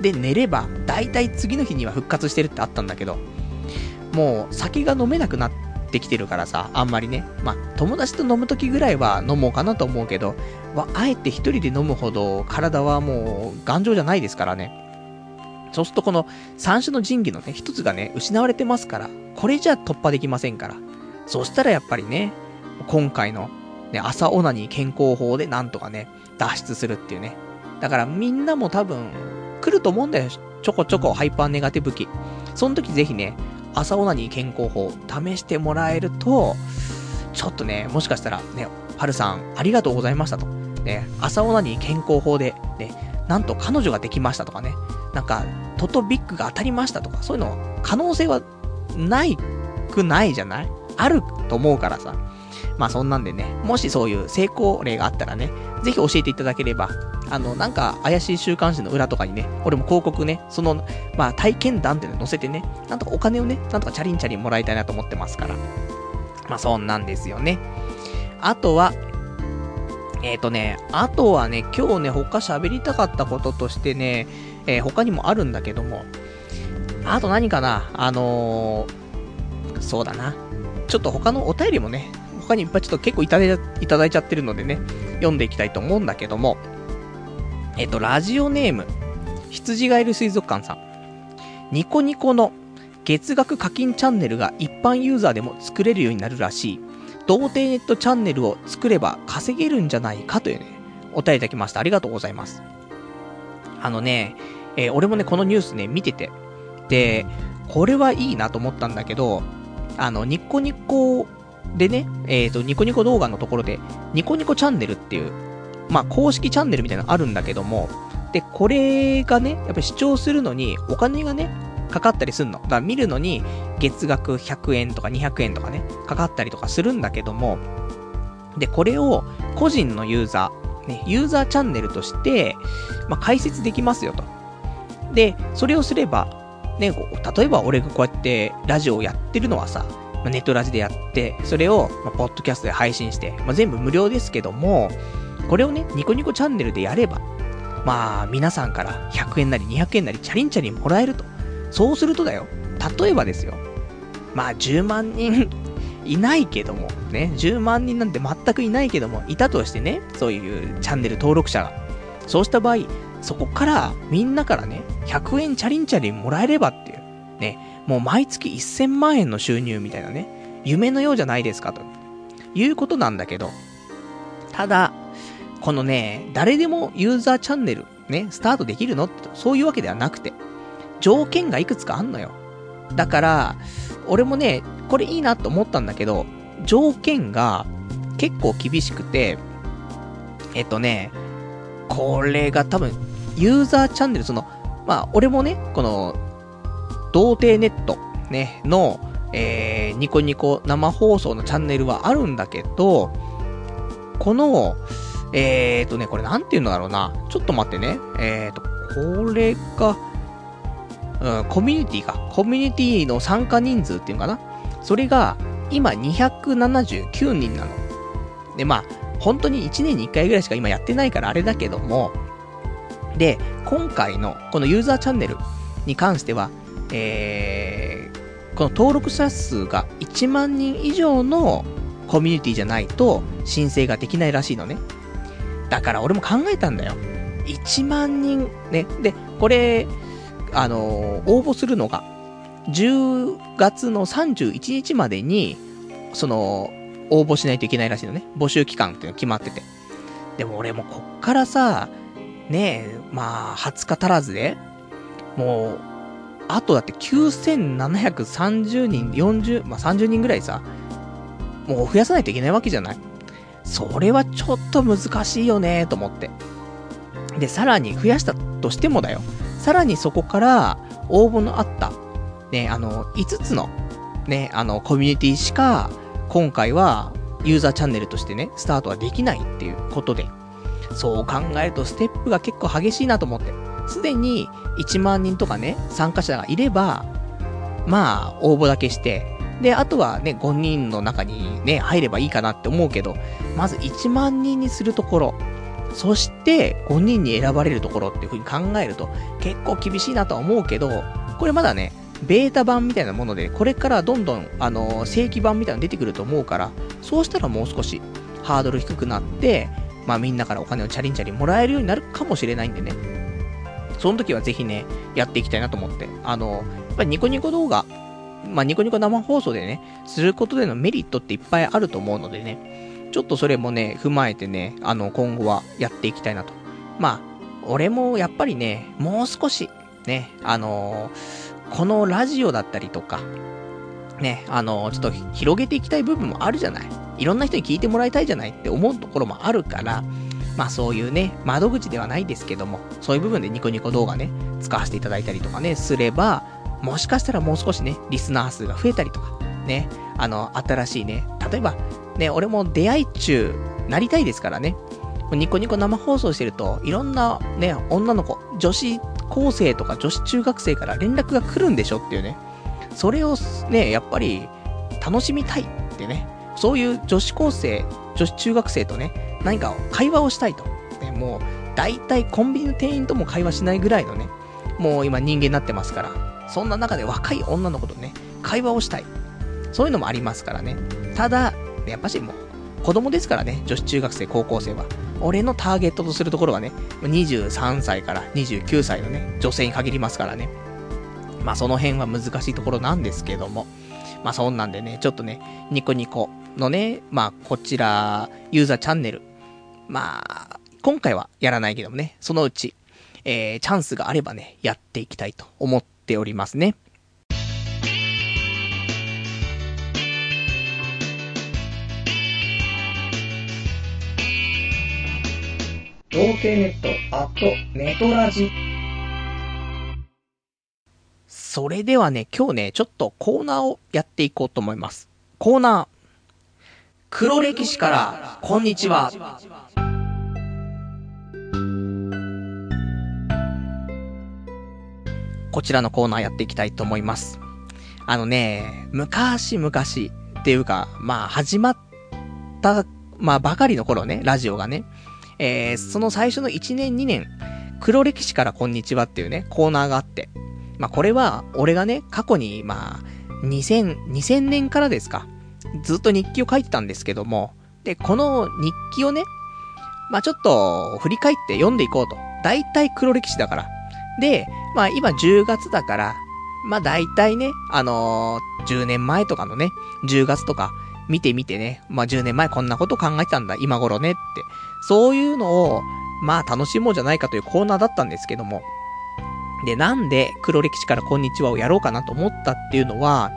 で、寝れば、大体次の日には復活してるってあったんだけど、もう、酒が飲めなくなってきてるからさ、あんまりね、まあ、友達と飲む時ぐらいは飲もうかなと思うけど、あえて一人で飲むほど体はもう頑丈じゃないですからね。そうするとこの三種の神器のね、一つがね、失われてますから、これじゃ突破できませんから。そしたらやっぱりね、今回の、ね、朝オナニー健康法でなんとかね、脱出するっていうね。だからみんなも多分、来ると思うんだよ。ちょこちょこハイパーネガティブ期。その時ぜひね、朝オナニー健康法、試してもらえると、ちょっとね、もしかしたらね、はるさん、ありがとうございましたと。ね、朝オナニー健康法で、ね、なんと彼女ができましたとかね、なんか、トトビッグが当たりましたとか、そういうの、可能性はないくないじゃない？あると思うからさ。まあそんなんでね、もしそういう成功例があったらね、ぜひ教えていただければ、あの、なんか怪しい週刊誌の裏とかにね、俺も広告ね、その、まあ体験談っていうの載せてね、なんとかお金をね、なんとかチャリンチャリンもらいたいなと思ってますから。まあそんなんですよね。あとは、えっ、ー、とね、あとはね、今日ね、他喋りたかったこととしてね、えー、他にもあるんだけども、あと何かな、あのー、そうだな。ちょっと他のお便りもね、他にいっぱいちょっと結構いたいただいちゃってるのでね、読んでいきたいと思うんだけども、えっ、と、ラジオネーム、羊がいる水族館さん。ニコニコの月額課金チャンネルが一般ユーザーでも作れるようになるらしい。童貞ネットチャンネルを作れば稼げるんじゃないかというね、お便りいただきました。ありがとうございます。あのね、えー、俺もね、このニュースね、見てて。で、これはいいなと思ったんだけど、あの、ニコニコでね、えっ、ー、と、ニコニコ動画のところで、ニコニコチャンネルっていう、まあ、公式チャンネルみたいなのあるんだけども、で、これがね、やっぱり視聴するのに、お金がね、かかったりすんの。だから見るのに、月額100円とか200円とかね、かかったりとかするんだけども、で、これを個人のユーザー、ね、ユーザーチャンネルとして、まあ、解説できますよと。で、それをすれば、ね、例えば俺がこうやってラジオをやってるのはさま、ネットラジでやって、それを、まポッドキャストで配信して、まあ、全部無料ですけども、これをね、ニコニコチャンネルでやれば、まあ、皆さんから100円なり200円なりチャリンチャリンもらえると。そうするとだよ、例えばですよ、まあ10万人いないけども、ね、10万人なんて全くいないけども、いたとしてね、そういうチャンネル登録者が。そうした場合、そこからみんなからね、100円チャリンチャリンもらえればっていう、ね、もう毎月1000万円の収入みたいなね、夢のようじゃないですかということなんだけど、ただ、このね、誰でもユーザーチャンネルね、スタートできるのってそういうわけではなくて、条件がいくつかあんのよ。だから、俺もね、これいいなと思ったんだけど、条件が結構厳しくて、えっとね、これが多分、ユーザーチャンネル、その、まあ、俺もね、この、童貞ネット、ね、の、えー、ニコニコ生放送のチャンネルはあるんだけど、この、えーとね、これなんていうのだろうな。ちょっと待ってね。えーと、これが、うん、コミュニティか。コミュニティの参加人数っていうのかな。それが、今279人なの。で、まあ、本当に1年に1回ぐらいしか今やってないからあれだけども、で、今回のこのユーザーチャンネルに関しては、えー、この登録者数が1万人以上のコミュニティじゃないと申請ができないらしいのね。だから俺も考えたんだよ。1万人、ね。で、これ、あの、応募するのが、10月の31日までに、その、応募しないといけないらしいのね。募集期間っていうの決まってて。でも俺もこっからさ、ねえ、まあ、20日足らずで、もう、あとだって9730人、40、まあ30人ぐらいさ、もう増やさないといけないわけじゃない？それはちょっと難しいよね、と思って。で、さらに増やしたとしてもだよ。さらにそこから応募のあった、ね、あの、5つの、ね、あの、コミュニティしか、今回はユーザーチャンネルとしてね、スタートはできないっていうことで、そう考えるとステップが結構激しいなと思って。すでに1万人とかね、参加者がいれば、まあ、応募だけして、で、あとはね、5人の中にね、入ればいいかなって思うけど、まず1万人にするところ、そして5人に選ばれるところっていう風に考えると、結構厳しいなとは思うけど、これまだね、ベータ版みたいなもので、これからどんどん、あの、正規版みたいなの出てくると思うから、そうしたらもう少しハードル低くなって、まあみんなからお金をチャリンチャリンもらえるようになるかもしれないんでね。その時はぜひね、やっていきたいなと思って。あの、やっぱりニコニコ動画、まあニコニコ生放送でね、することでのメリットっていっぱいあると思うのでね、ちょっとそれもね、踏まえてね、あの、今後はやっていきたいなと。まあ、俺もやっぱりね、もう少し、ね、あのー、このラジオだったりとか、ね、あのー、ちょっと広げていきたい部分もあるじゃない。いろんな人に聞いてもらいたいじゃないって思うところもあるから、まあそういうね、窓口ではないですけども、そういう部分でニコニコ動画ね、使わせていただいたりとかね、すれば、もしかしたらもう少しね、リスナー数が増えたりとか、ね、あの、新しいね、例えば、ね、俺も出会い中、なりたいですからね、ニコニコ生放送してると、いろんなね、女の子、女子高生とか女子中学生から連絡が来るんでしょっていうね、それをね、やっぱり楽しみたいってね、そういう女子高生、女子中学生とね、何か会話をしたいと。ね、もう、大体コンビニの店員とも会話しないぐらいのね、もう今人間になってますから、そんな中で若い女の子とね、会話をしたい。そういうのもありますからね。ただ、やっぱしもう、子供ですからね、女子中学生、高校生は。俺のターゲットとするところはね、23歳から29歳のね、女性に限りますからね。まあその辺は難しいところなんですけども。まあそんなんでね、ちょっとね、ニコニコのね、まあこちら、ユーザーチャンネル。まあ、今回はやらないけどもね、そのうち、えー、チャンスがあればね、やっていきたいと思っておりますね。童貞ネット、アット、ネトラジ。それではね、今日ね、ちょっとコーナーをやっていこうと思います。コーナー。黒歴史から、こんにちは。こちらのコーナーやっていきたいと思います。あのね、昔々っていうか、まあ、始まった、まあ、ばかりの頃ね、ラジオがね、えー、その最初の1年2年、黒歴史からこんにちはっていうね、コーナーがあって、まあ、これは、俺がね、過去に、まあ、2000、2000年からですか、ずっと日記を書いてたんですけども、で、この日記をね、まあ、ちょっと、振り返って読んでいこうと。大体黒歴史だから。で、まあ、今10月だから、まあ、大体ね、あのー10年前とかのね、10月とか、見てみてね、まあ、10年前こんなこと考えてたんだ、今頃ねって。そういうのを、まあ、楽しもうじゃないかというコーナーだったんですけども。で、なんで黒歴史からこんにちはをやろうかなと思ったっていうのは、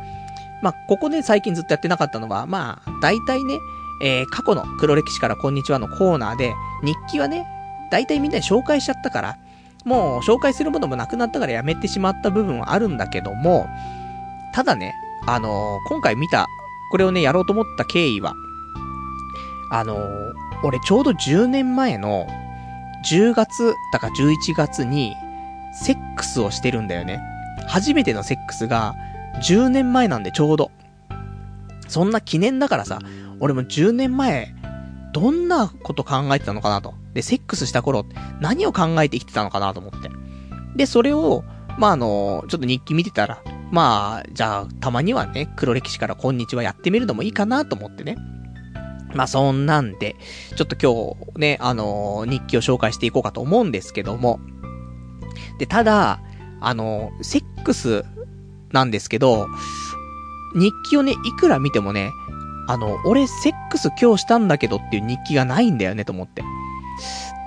まあ、ここね、最近ずっとやってなかったのは、まあ、大体ね、えー、過去の黒歴史からこんにちはのコーナーで、日記はね、大体みんなに紹介しちゃったから、もう紹介するものもなくなったからやめてしまった部分はあるんだけども、ただね、あのー今回見た、これをね、やろうと思った経緯は、あのー俺ちょうど10年前の10月だか11月に、セックスをしてるんだよね。初めてのセックスが10年前なんでちょうど。そんな記念だからさ、俺も10年前、どんなこと考えてたのかなと。で、セックスした頃、何を考えて生きてたのかなと思って。で、それを、まあ、あの、ちょっと日記見てたら、まあ、じゃあ、たまにはね、黒歴史からこんにちはやってみるのもいいかなと思ってね。まあ、そんなんで、ちょっと今日ね、あの日記を紹介していこうかと思うんですけども。で、ただ、あのセックスなんですけど、日記をね、いくら見てもね、あの、俺セックス今日したんだけどっていう日記がないんだよねと思って。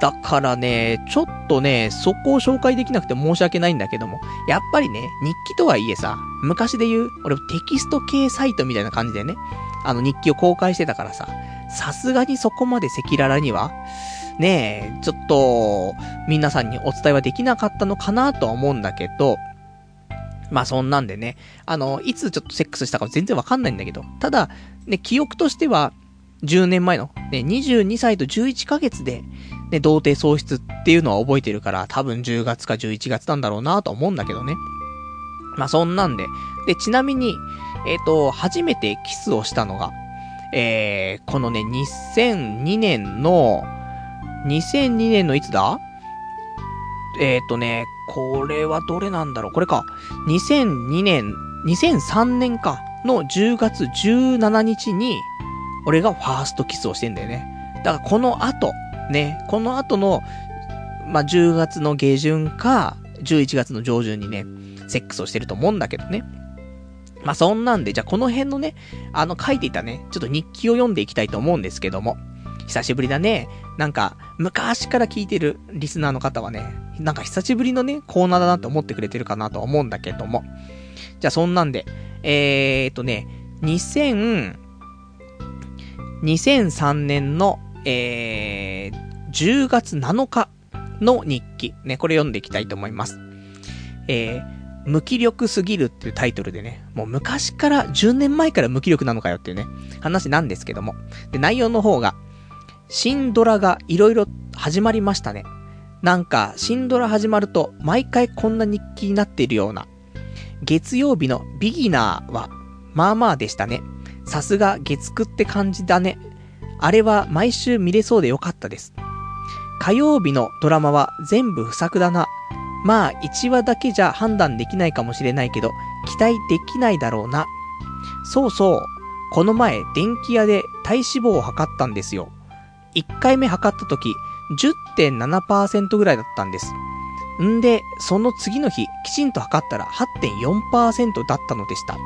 だからね、ちょっとね、そこを紹介できなくて申し訳ないんだけども、やっぱりね、日記とはいえさ、昔で言う、俺テキスト系サイトみたいな感じでね、あの日記を公開してたからさ、さすがにそこまで赤裸々には、ねえ、ちょっと、皆さんにお伝えはできなかったのかなとは思うんだけど、まあそんなんでね、あの、いつちょっとセックスしたか全然わかんないんだけど、ただ、ね、記憶としては、10年前の、ね、22歳と11ヶ月で、ね、童貞喪失っていうのは覚えてるから、多分10月か11月なんだろうなと思うんだけどね。まあそんなんで。で、ちなみに、えっ、と、初めてキスをしたのが、えー、このね、2002年の、2002年のいつだ？えっ、とね、これはどれなんだろう？これか。2002年、2003年か。の10月17日に、俺がファーストキスをしてんだよね。だからこの後、ね、この後の、まあ、10月の下旬か、11月の上旬にね、セックスをしてると思うんだけどね。まあ、そんなんで、じゃあこの辺のね、あの書いていたね、ちょっと日記を読んでいきたいと思うんですけども。久しぶりだね。なんか、昔から聞いてるリスナーの方はね、なんか久しぶりのね、コーナーだなと思ってくれてるかなと思うんだけども。じゃあそんなんで、えーっとね、2000、2003年の、えー、10月7日の日記。ね、これ読んでいきたいと思います。えー、無気力すぎるっていうタイトルでね、もう昔から、10年前から無気力なのかよっていうね、話なんですけども。で、内容の方が、新ドラがいろいろ始まりましたね。なんか、新ドラ始まると、毎回こんな日記になっているような。月曜日のビギナーは、まあまあでしたね。さすが月9って感じだね。あれは毎週見れそうでよかったです。火曜日のドラマは全部不作だな。まあ、1話だけじゃ判断できないかもしれないけど、期待できないだろうな。そうそう。この前、電気屋で体脂肪を測ったんですよ。1回目測った時、10.7%ぐらいだったんです。んで、その次の日、きちんと測ったら8.4%だったのでした。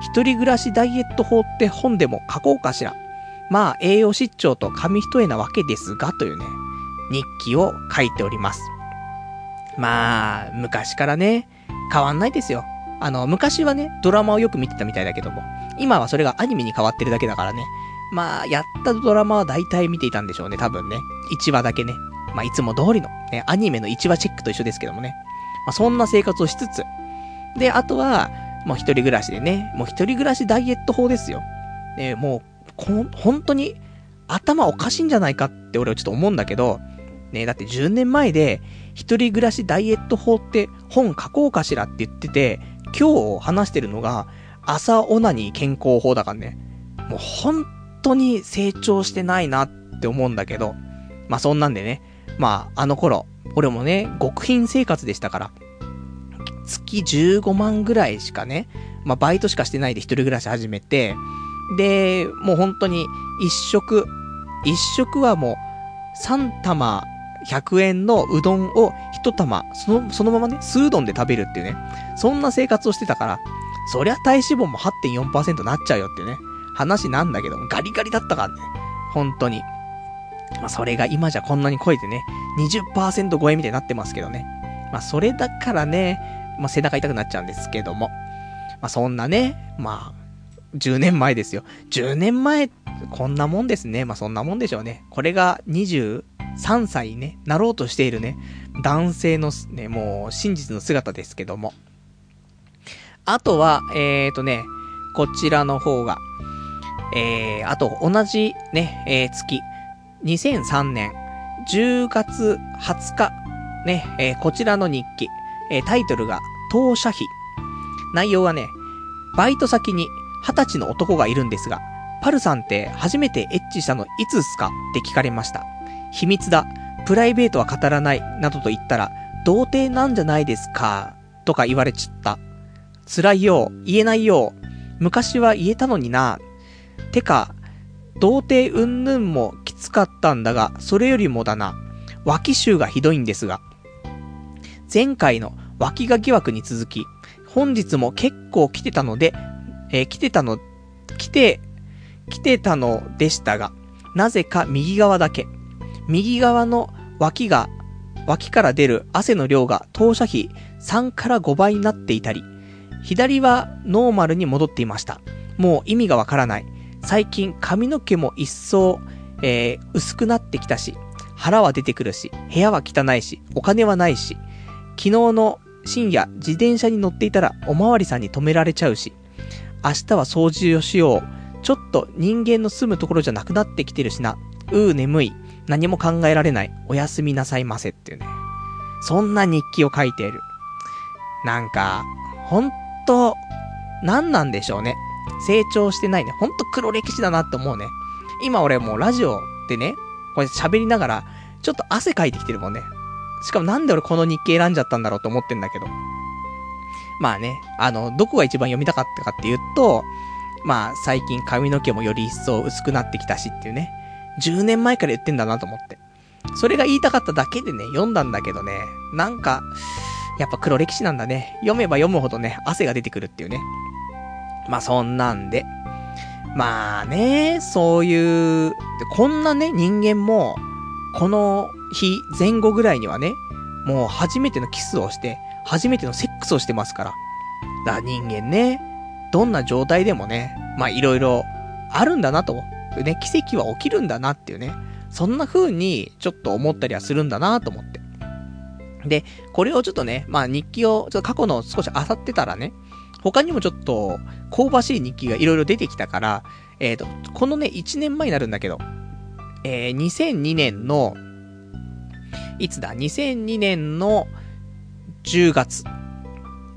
一人暮らしダイエット法って本でも書こうかしら。まあ、栄養失調と紙一重なわけですが、というね、日記を書いております。まあ、昔からね、変わんないですよ。あの、昔はね、ドラマをよく見てたみたいだけども、今はそれがアニメに変わってるだけだからね。まあ、やったドラマは大体見ていたんでしょうね、多分ね。1話だけね。まあ、いつも通りの、ね、アニメの1話チェックと一緒ですけどもね。まあ、そんな生活をしつつ。で、あとは、もう一人暮らしでね、もう一人暮らしダイエット法ですよ。ね、もう、こ、本当に、頭おかしいんじゃないかって俺はちょっと思うんだけど、ね、だって10年前で、一人暮らしダイエット法って本書こうかしらって言ってて、今日話してるのが、朝オナニー健康法だからね。もう本当に成長してないなって思うんだけど、まあそんなんでね、まああの頃、俺もね、極貧生活でしたから、月15万ぐらいしかね、まあバイトしかしてないで一人暮らし始めて、で、もう本当に一食、一食はもう3玉100円のうどんを1玉、その、そのままね、酢うどんで食べるっていうね、そんな生活をしてたから、そりゃ体脂肪も8.4%なっちゃうよっていうね、話なんだけど、ガリガリだったからね、本当に。まあ、それが今じゃこんなに超えてね、20%超えみたいになってますけどね。まあ、それだからね、まあ、背中痛くなっちゃうんですけども。まあ、そんなね、まあ、10年前ですよ。10年前、こんなもんですね。まあ、そんなもんでしょうね。これが20 3歳ね、なろうとしているね、男性のね、もう真実の姿ですけども。あとは、えーとね、こちらの方が、えー、あと同じね、えー、月、2003年10月20日、ね、えー、こちらの日記、えー、タイトルが、当社費。内容はね、バイト先に20歳の男がいるんですが、パルさんって初めてエッチしたのいつっすかって聞かれました。秘密だ。プライベートは語らない。などと言ったら、童貞なんじゃないですかとか言われちった。辛いよ。言えないよ。昔は言えたのにな。てか、童貞うんぬんもきつかったんだが、それよりもだな。脇臭がひどいんですが。前回の脇が疑惑に続き、本日も結構来てたので、えー、来てたの、来て、来てたのでしたが、なぜか右側だけ。右側の脇が、脇から出る汗の量が当社比3から5倍になっていたり、左はノーマルに戻っていました。もう意味がわからない。最近髪の毛も一層、えー、薄くなってきたし、腹は出てくるし、部屋は汚いし、お金はないし、昨日の深夜自転車に乗っていたらおまわりさんに止められちゃうし、明日は掃除をしよう。ちょっと人間の住むところじゃなくなってきてるしな。うー眠い。何も考えられない。おやすみなさいませっていうね。そんな日記を書いている。なんか、ほんと、何なんでしょうね。成長してないね。ほんと黒歴史だなって思うね。今俺もうラジオでね、これ喋りながら、ちょっと汗かいてきてるもんね。しかもなんで俺この日記選んじゃったんだろうと思ってんだけど。まあね、あの、どこが一番読みたかったかっていうと、まあ最近髪の毛もより一層薄くなってきたしっていうね。10年前から言ってんだなと思って。それが言いたかっただけでね、読んだんだけどね、なんか、やっぱ黒歴史なんだね。読めば読むほどね、汗が出てくるっていうね。まあそんなんで。まあね、そういう、こんなね、人間も、この日前後ぐらいにはね、もう初めてのキスをして、初めてのセックスをしてますから。だから人間ね、どんな状態でもね、まあいろいろあるんだなと。ね、奇跡は起きるんだなっていうね。そんな風にちょっと思ったりはするんだなと思って。で、これをちょっとね、まあ日記を、ちょっと過去の少し漁ってたらね、他にもちょっと、香ばしい日記がいろいろ出てきたから、えっ、ー、と、このね、1年前になるんだけど、えー、2002年の、いつだ ?2002 年の10月。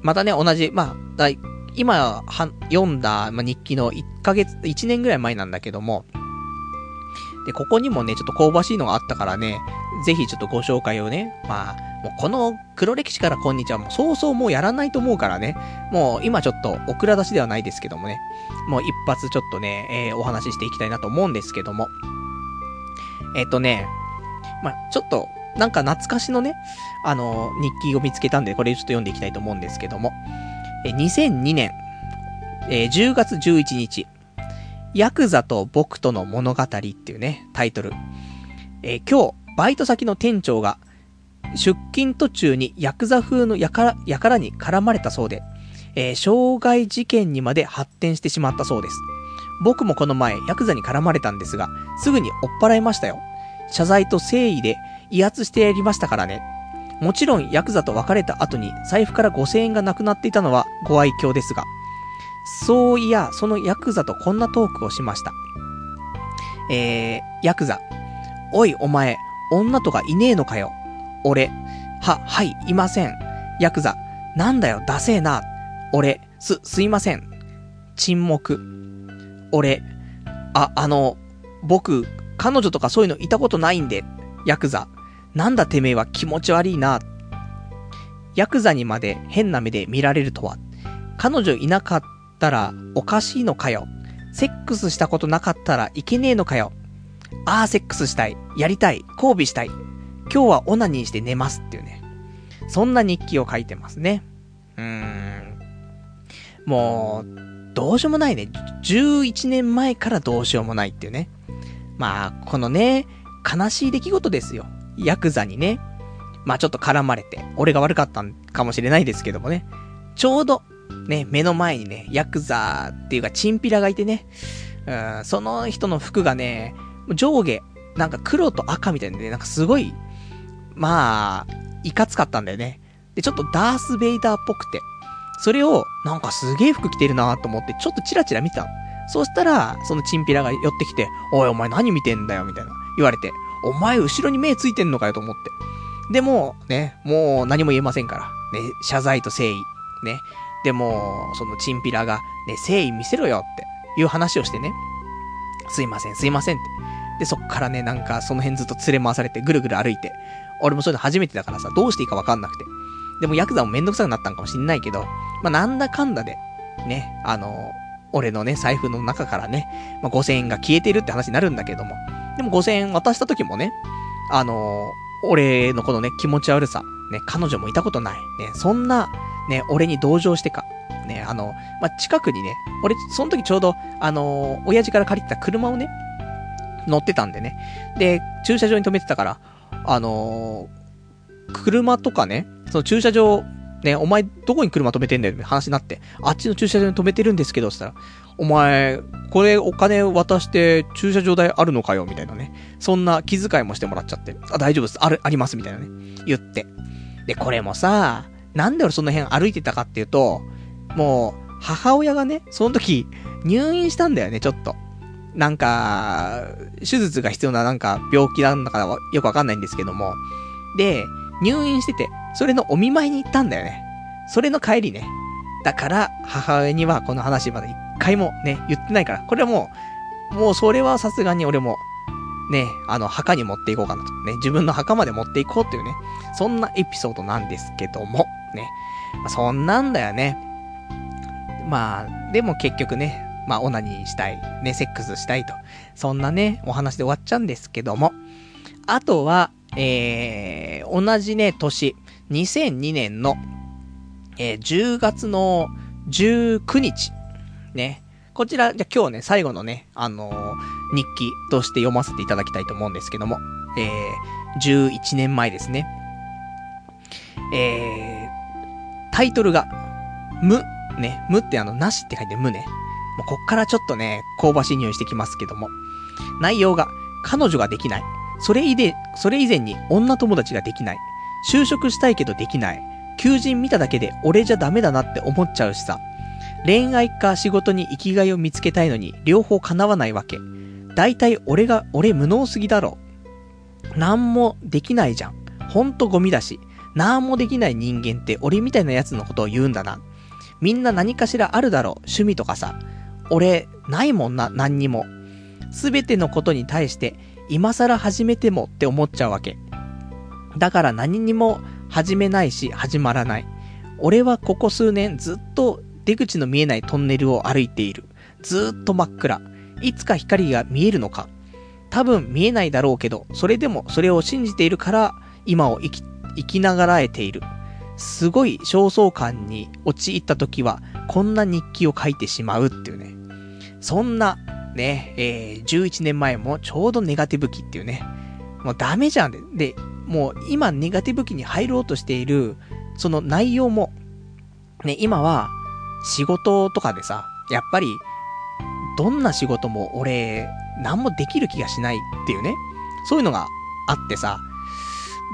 またね、同じ、まあ、今、は、読んだ、ま、日記の1ヶ月、1年ぐらい前なんだけども、で、ここにもね、ちょっと香ばしいのがあったからね、ぜひちょっとご紹介をね、まあ、もうこの黒歴史からこんにちはもうそうそうもうやらないと思うからね、もう今ちょっとオクラ出しではないですけどもね、もう一発ちょっとね、えー、お話ししていきたいなと思うんですけども。えっ、ー、とね、まあ、ちょっと、なんか懐かしのね、あの、日記を見つけたんで、これちょっと読んでいきたいと思うんですけども。2002年、えー、10月11日、ヤクザと僕との物語っていうね、タイトル。えー、今日、バイト先の店長が、出勤途中にヤクザ風のやから、やからに絡まれたそうで、えー、傷害事件にまで発展してしまったそうです。僕もこの前、ヤクザに絡まれたんですが、すぐに追っ払いましたよ。謝罪と誠意で威圧してやりましたからね。もちろんヤクザと別れた後に財布から5000円がなくなっていたのはご愛嬌ですが、そういや、そのヤクザとこんなトークをしました。えー、ヤクザ。おい、お前、女とかいねえのかよ。俺、は、はい、いません。ヤクザ。なんだよ、ダセえな。俺、す、すいません。沈黙。俺、あ、あの、僕、彼女とかそういうのいたことないんで、ヤクザ。なんだてめえは気持ち悪いな。ヤクザにまで変な目で見られるとは。彼女いなかったらおかしいのかよ。セックスしたことなかったらいけねえのかよ。ああ、セックスしたい。やりたい。交尾したい。今日はオナニーして寝ますっていうね。そんな日記を書いてますね。うーん。もう、どうしようもないね。11年前からどうしようもないっていうね。まあ、このね、悲しい出来事ですよ。ヤクザにね。まあちょっと絡まれて、俺が悪かったんかもしれないですけどもね。ちょうど、ね、目の前にね、ヤクザっていうかチンピラがいてね。うん、その人の服がね、上下、なんか黒と赤みたいなね、なんかすごい、まあ、いかつかったんだよね。で、ちょっとダース・ベイダーっぽくて。それを、なんかすげえ服着てるなと思って、ちょっとチラチラ見た。そうしたら、そのチンピラが寄ってきて、おいお前何見てんだよ、みたいな。言われて、お前後ろに目ついてんのかよと思って。でも、ね、もう何も言えませんから。ね、謝罪と誠意。ね。でも、そのチンピラが、ね、誠意見せろよっていう話をしてね。すいません、すいませんって。で、そっからね、なんかその辺ずっと連れ回されてぐるぐる歩いて。俺もそういうの初めてだからさ、どうしていいかわかんなくて。でもヤクザもめんどくさくなったんかもしんないけど、まあ、なんだかんだで、ね、あの、俺のね、財布の中からね、まあ、5000円が消えてるって話になるんだけども。でも5000円渡した時もね、あの俺のこのね、気持ち悪さ、ね、彼女もいたことない。ね、そんな、ね、俺に同情してか。ね、あの、まあ、近くにね、俺、その時ちょうど、あのー、親父から借りてた車をね、乗ってたんでね。で、駐車場に止めてたから、あのー、車とかね、その駐車場、ね、お前どこに車止めてんだよって話になって、あっちの駐車場に止めてるんですけど、つったら、お前、これお金渡して駐車場代あるのかよ、みたいなね。そんな気遣いもしてもらっちゃって、あ、大丈夫です。ある、あります、みたいなね。言って。で、これもさ、なんで俺その辺歩いてたかっていうと、もう、母親がね、その時、入院したんだよね、ちょっと。なんか、手術が必要ななんか病気なんだからよくわかんないんですけども。で、入院してて、それのお見舞いに行ったんだよね。それの帰りね。だから、母親にはこの話まだ一回もね、言ってないから。これはもう、もうそれはさすがに俺も、ね、あの、墓に持っていこうかなと。ね、自分の墓まで持っていこうっていうね、そんなエピソードなんですけども、ね。まあ、そんなんだよね。まあ、でも結局ね、まあ、オナニーしたい、ね、セックスしたいと。そんなね、お話で終わっちゃうんですけども。あとは、えー、同じね、年、2002年の、えー、10月の19日、ね。こちら、じゃ今日ね、最後のね、あのー、日記として読ませていただきたいと思うんですけども、えー、11年前ですね。えー、タイトルが、無、ね、無ってあの、なしって書いて無ね。もうこっからちょっとね、香ばしい匂いしてきますけども。内容が、彼女ができない。それ以前、それ以前に女友達ができない。就職したいけどできない。求人見ただけで俺じゃダメだなって思っちゃうしさ。恋愛か仕事に生きがいを見つけたいのに両方叶わないわけ。だいたい俺が、俺無能すぎだろ。なんもできないじゃん。ほんとゴミだし。なんもできない人間って俺みたいな奴のことを言うんだな。みんな何かしらあるだろう。趣味とかさ。俺、ないもんな、何にも。すべてのことに対して、今更始めてもって思っちゃうわけ。だから何にも始めないし、始まらない。俺はここ数年ずっと出口の見えないトンネルを歩いている。ずっと真っ暗。いつか光が見えるのか。多分見えないだろうけど、それでもそれを信じているから、今を生き、生きながらえている。すごい焦燥感に陥った時は、こんな日記を書いてしまうっていうね。そんな、ね、えー、11年前もちょうどネガティブ期っていうね。もうダメじゃんで。で、もう今ネガティブ期に入ろうとしている、その内容も、ね、今は仕事とかでさ、やっぱり、どんな仕事も俺、何もできる気がしないっていうね。そういうのがあってさ、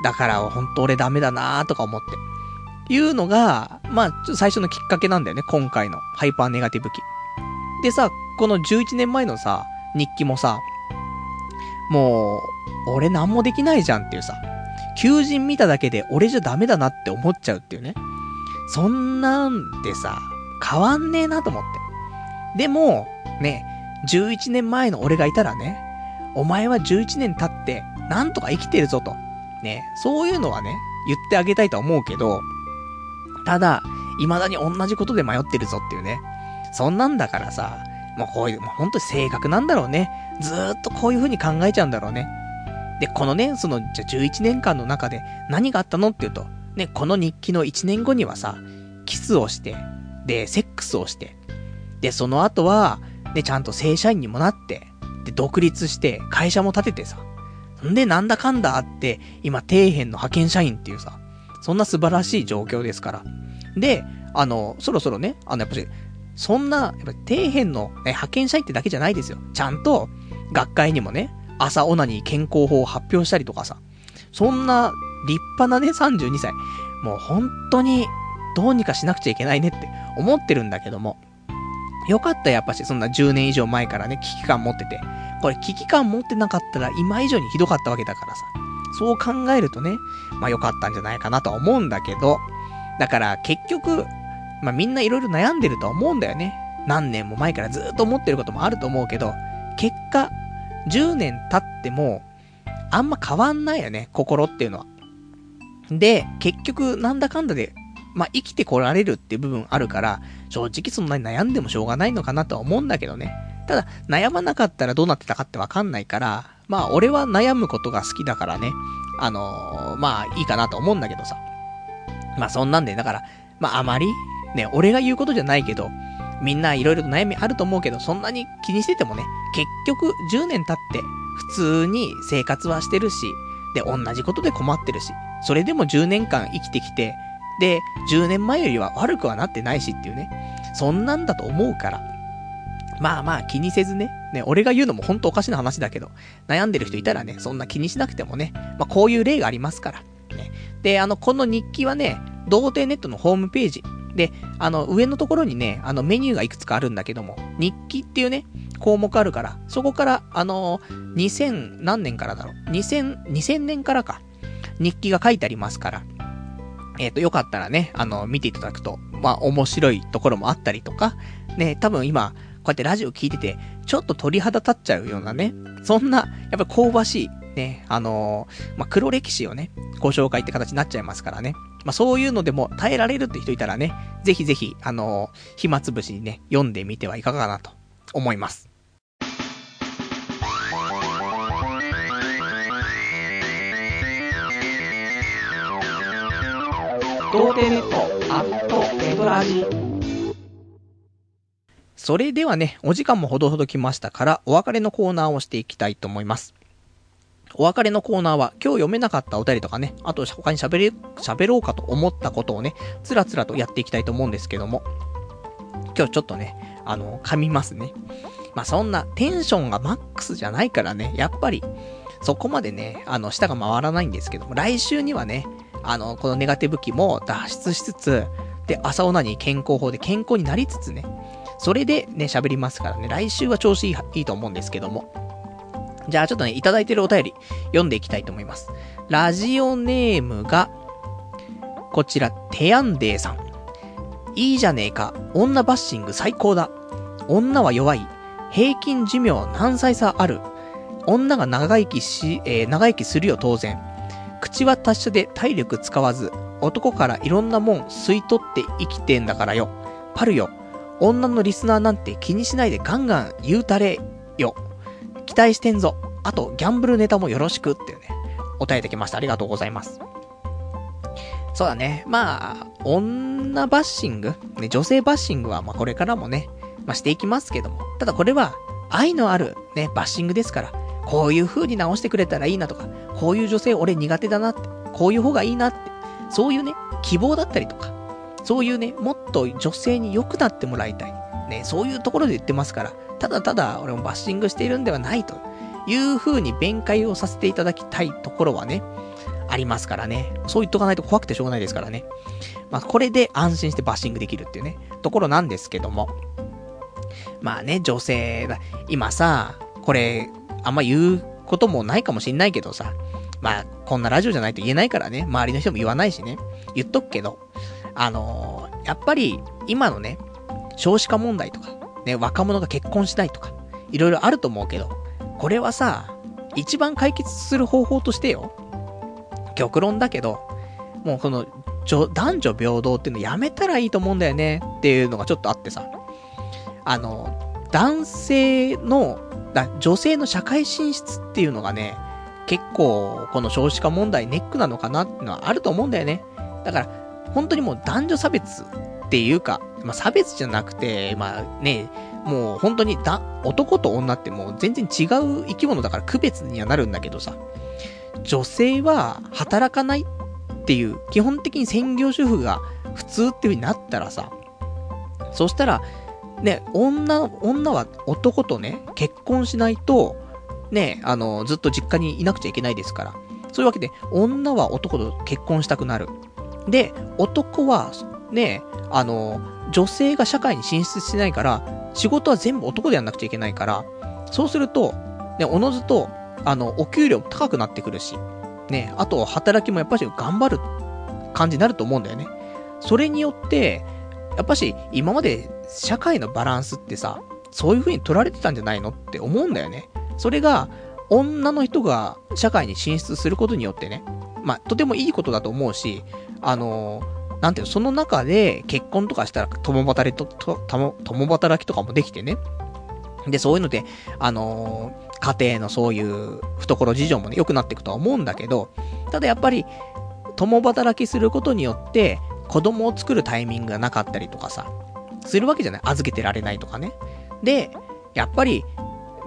だから本当俺ダメだなーとか思って。いうのが、まあ、ちょっと最初のきっかけなんだよね、今回のハイパーネガティブ期。でさ、この11年前のさ、日記もさ、もう、俺何もできないじゃんっていうさ、求人見ただけで俺じゃダメだなって思っちゃうっていうね。そんなんでさ、変わんねえなと思って。でも、ね、11年前の俺がいたらね、お前は11年経って、なんとか生きてるぞと。ね、そういうのはね、言ってあげたいと思うけど、ただ、未だに同じことで迷ってるぞっていうね。そんなんだからさ、もうこういう、もう本当に性格なんだろうね。ずーっとこういう風に考えちゃうんだろうね。で、このね、その、じゃ11年間の中で何があったのっていうと、ね、この日記の1年後にはさ、キスをして、で、セックスをして、で、その後は、で、ちゃんと正社員にもなって、で、独立して、会社も立ててさ、んで、なんだかんだあって、今、底辺の派遣社員っていうさ、そんな素晴らしい状況ですから。で、あの、そろそろね、あの、やっぱり、そんな、やっぱ底辺の、ね、派遣社員ってだけじゃないですよ。ちゃんと、学会にもね、朝オナに健康法を発表したりとかさ、そんな立派なね、32歳。もう本当に、どうにかしなくちゃいけないねって思ってるんだけども。よかったやっぱし、そんな10年以上前からね、危機感持ってて。これ危機感持ってなかったら今以上にひどかったわけだからさ。そう考えるとね、まあ良かったんじゃないかなとは思うんだけど、だから結局、まあみんないろいろ悩んでるとは思うんだよね。何年も前からずっと思ってることもあると思うけど、結果、10年経っても、あんま変わんないよね、心っていうのは。で、結局、なんだかんだで、まあ、生きてこられるっていう部分あるから、正直そんなに悩んでもしょうがないのかなとは思うんだけどね。ただ、悩まなかったらどうなってたかってわかんないから、まあ、俺は悩むことが好きだからね、あのー、まあ、いいかなと思うんだけどさ。まあ、そんなんで、だから、まあ、あまり、ね、俺が言うことじゃないけど、みんないろいろ悩みあると思うけど、そんなに気にしててもね、結局10年経って普通に生活はしてるし、で、同じことで困ってるし、それでも10年間生きてきて、で、10年前よりは悪くはなってないしっていうね、そんなんだと思うから、まあまあ気にせずね、ね、俺が言うのも本当おかしな話だけど、悩んでる人いたらね、そんな気にしなくてもね、まあこういう例がありますから。ね、で、あの、この日記はね、童貞ネットのホームページ、で、あの、上のところにね、あの、メニューがいくつかあるんだけども、日記っていうね、項目あるから、そこから、あの2000何年からだろう ?2000、2000年からか、日記が書いてありますから、えっ、ー、と、よかったらね、あの、見ていただくと、まあ、面白いところもあったりとか、ね、多分今、こうやってラジオ聞いてて、ちょっと鳥肌立っちゃうようなね、そんな、やっぱ香ばしい、ね、あのー、まあ、黒歴史をね、ご紹介って形になっちゃいますからね。まあ、そういうのでも耐えられるって人いたらね、ぜひぜひ、あのー、暇つぶしにね、読んでみてはいかがかなと思います。童貞ネットアットネトラジそれではね、お時間もほどほど来ましたから、お別れのコーナーをしていきたいと思います。お別れのコーナーは、今日読めなかったお便りとかね、あと他に喋れ、喋ろうかと思ったことをね、つらつらとやっていきたいと思うんですけども、今日ちょっとね、あの、噛みますね。まあ、そんなテンションがマックスじゃないからね、やっぱり、そこまでね、あの、舌が回らないんですけども、来週にはね、あの、このネガティブ期も脱出しつつ、で、朝オナに健康法で健康になりつつね、それでね、喋りますからね、来週は調子いいいいと思うんですけども、じゃあちょっとね、いただいてるお便り、読んでいきたいと思います。ラジオネームが、こちら、テヤンデーさん。いいじゃねえか。女バッシング最高だ。女は弱い。平均寿命何歳差ある。女が長生きし、えー、長生きするよ当然。口は達者で体力使わず、男からいろんなもん吸い取って生きてんだからよ。パルよ。女のリスナーなんて気にしないでガンガン言うたれよ。期待してんぞ。あと、ギャンブルネタもよろしくっていうね、答えできました。ありがとうございます。そうだね。まあ、女バッシング、ね、女性バッシングは、まあこれからもね、まあしていきますけども。ただこれは、愛のあるね、バッシングですから、こういう風に直してくれたらいいなとか、こういう女性俺苦手だなって、こういう方がいいなって、そういうね、希望だったりとか、そういうね、もっと女性に良くなってもらいたい。ね、そういうところで言ってますから、ただただ俺もバッシングしているんではないという風に弁解をさせていただきたいところはね、ありますからね。そう言っとかないと怖くてしょうがないですからね。まあ、これで安心してバッシングできるっていうね、ところなんですけども。まあね、女性だ。今さ、これ、あんま言うこともないかもしんないけどさ、まあ、こんなラジオじゃないと言えないからね、周りの人も言わないしね、言っとくけど、あのー、やっぱり、今のね、少子化問題とか、ね、若者が結婚しないとか、いろいろあると思うけど、これはさ、一番解決する方法としてよ、極論だけど、もうこの、男女平等っていうのやめたらいいと思うんだよね。っていうのがちょっとあってさ、あの、男性の、だ女性の社会進出っていうのがね、結構、この少子化問題ネックなのかなっていうのはあると思うんだよね。だから、本当にもう男女差別っていうか、まあ、差別じゃなくて、まあね、もう本当にだ、男と女ってもう全然違う生き物だから区別にはなるんだけどさ、女性は働かないっていう、基本的に専業主婦が普通っていう風になったらさ、そしたら、ね、女、女は男とね、結婚しないと、ね、あの、ずっと実家にいなくちゃいけないですから。そういうわけで、女は男と結婚したくなる。で、男は、ね、あの、女性が社会に進出してないから、仕事は全部男でやんなくちゃいけないから、そうすると、ね、おのずと、あの、お給料も高くなってくるし、ね、あと、働きもやっぱし頑張る感じになると思うんだよね。それによって、やっぱし、今まで社会のバランスってさ、そういう風に取られてたんじゃないのって思うんだよね。それが、女の人が社会に進出することによってね、まあ、とてもいいことだと思うし、あのー、なんていうの、その中で結婚とかしたら共働きと、と共働きとかもできてね。で、そういうので、あのー、家庭のそういう懐事情もね、良くなっていくとは思うんだけど、ただやっぱり、共働きすることによって、子供を作るタイミングがなかったりとかさ、するわけじゃない預けてられないとかね。で、やっぱり、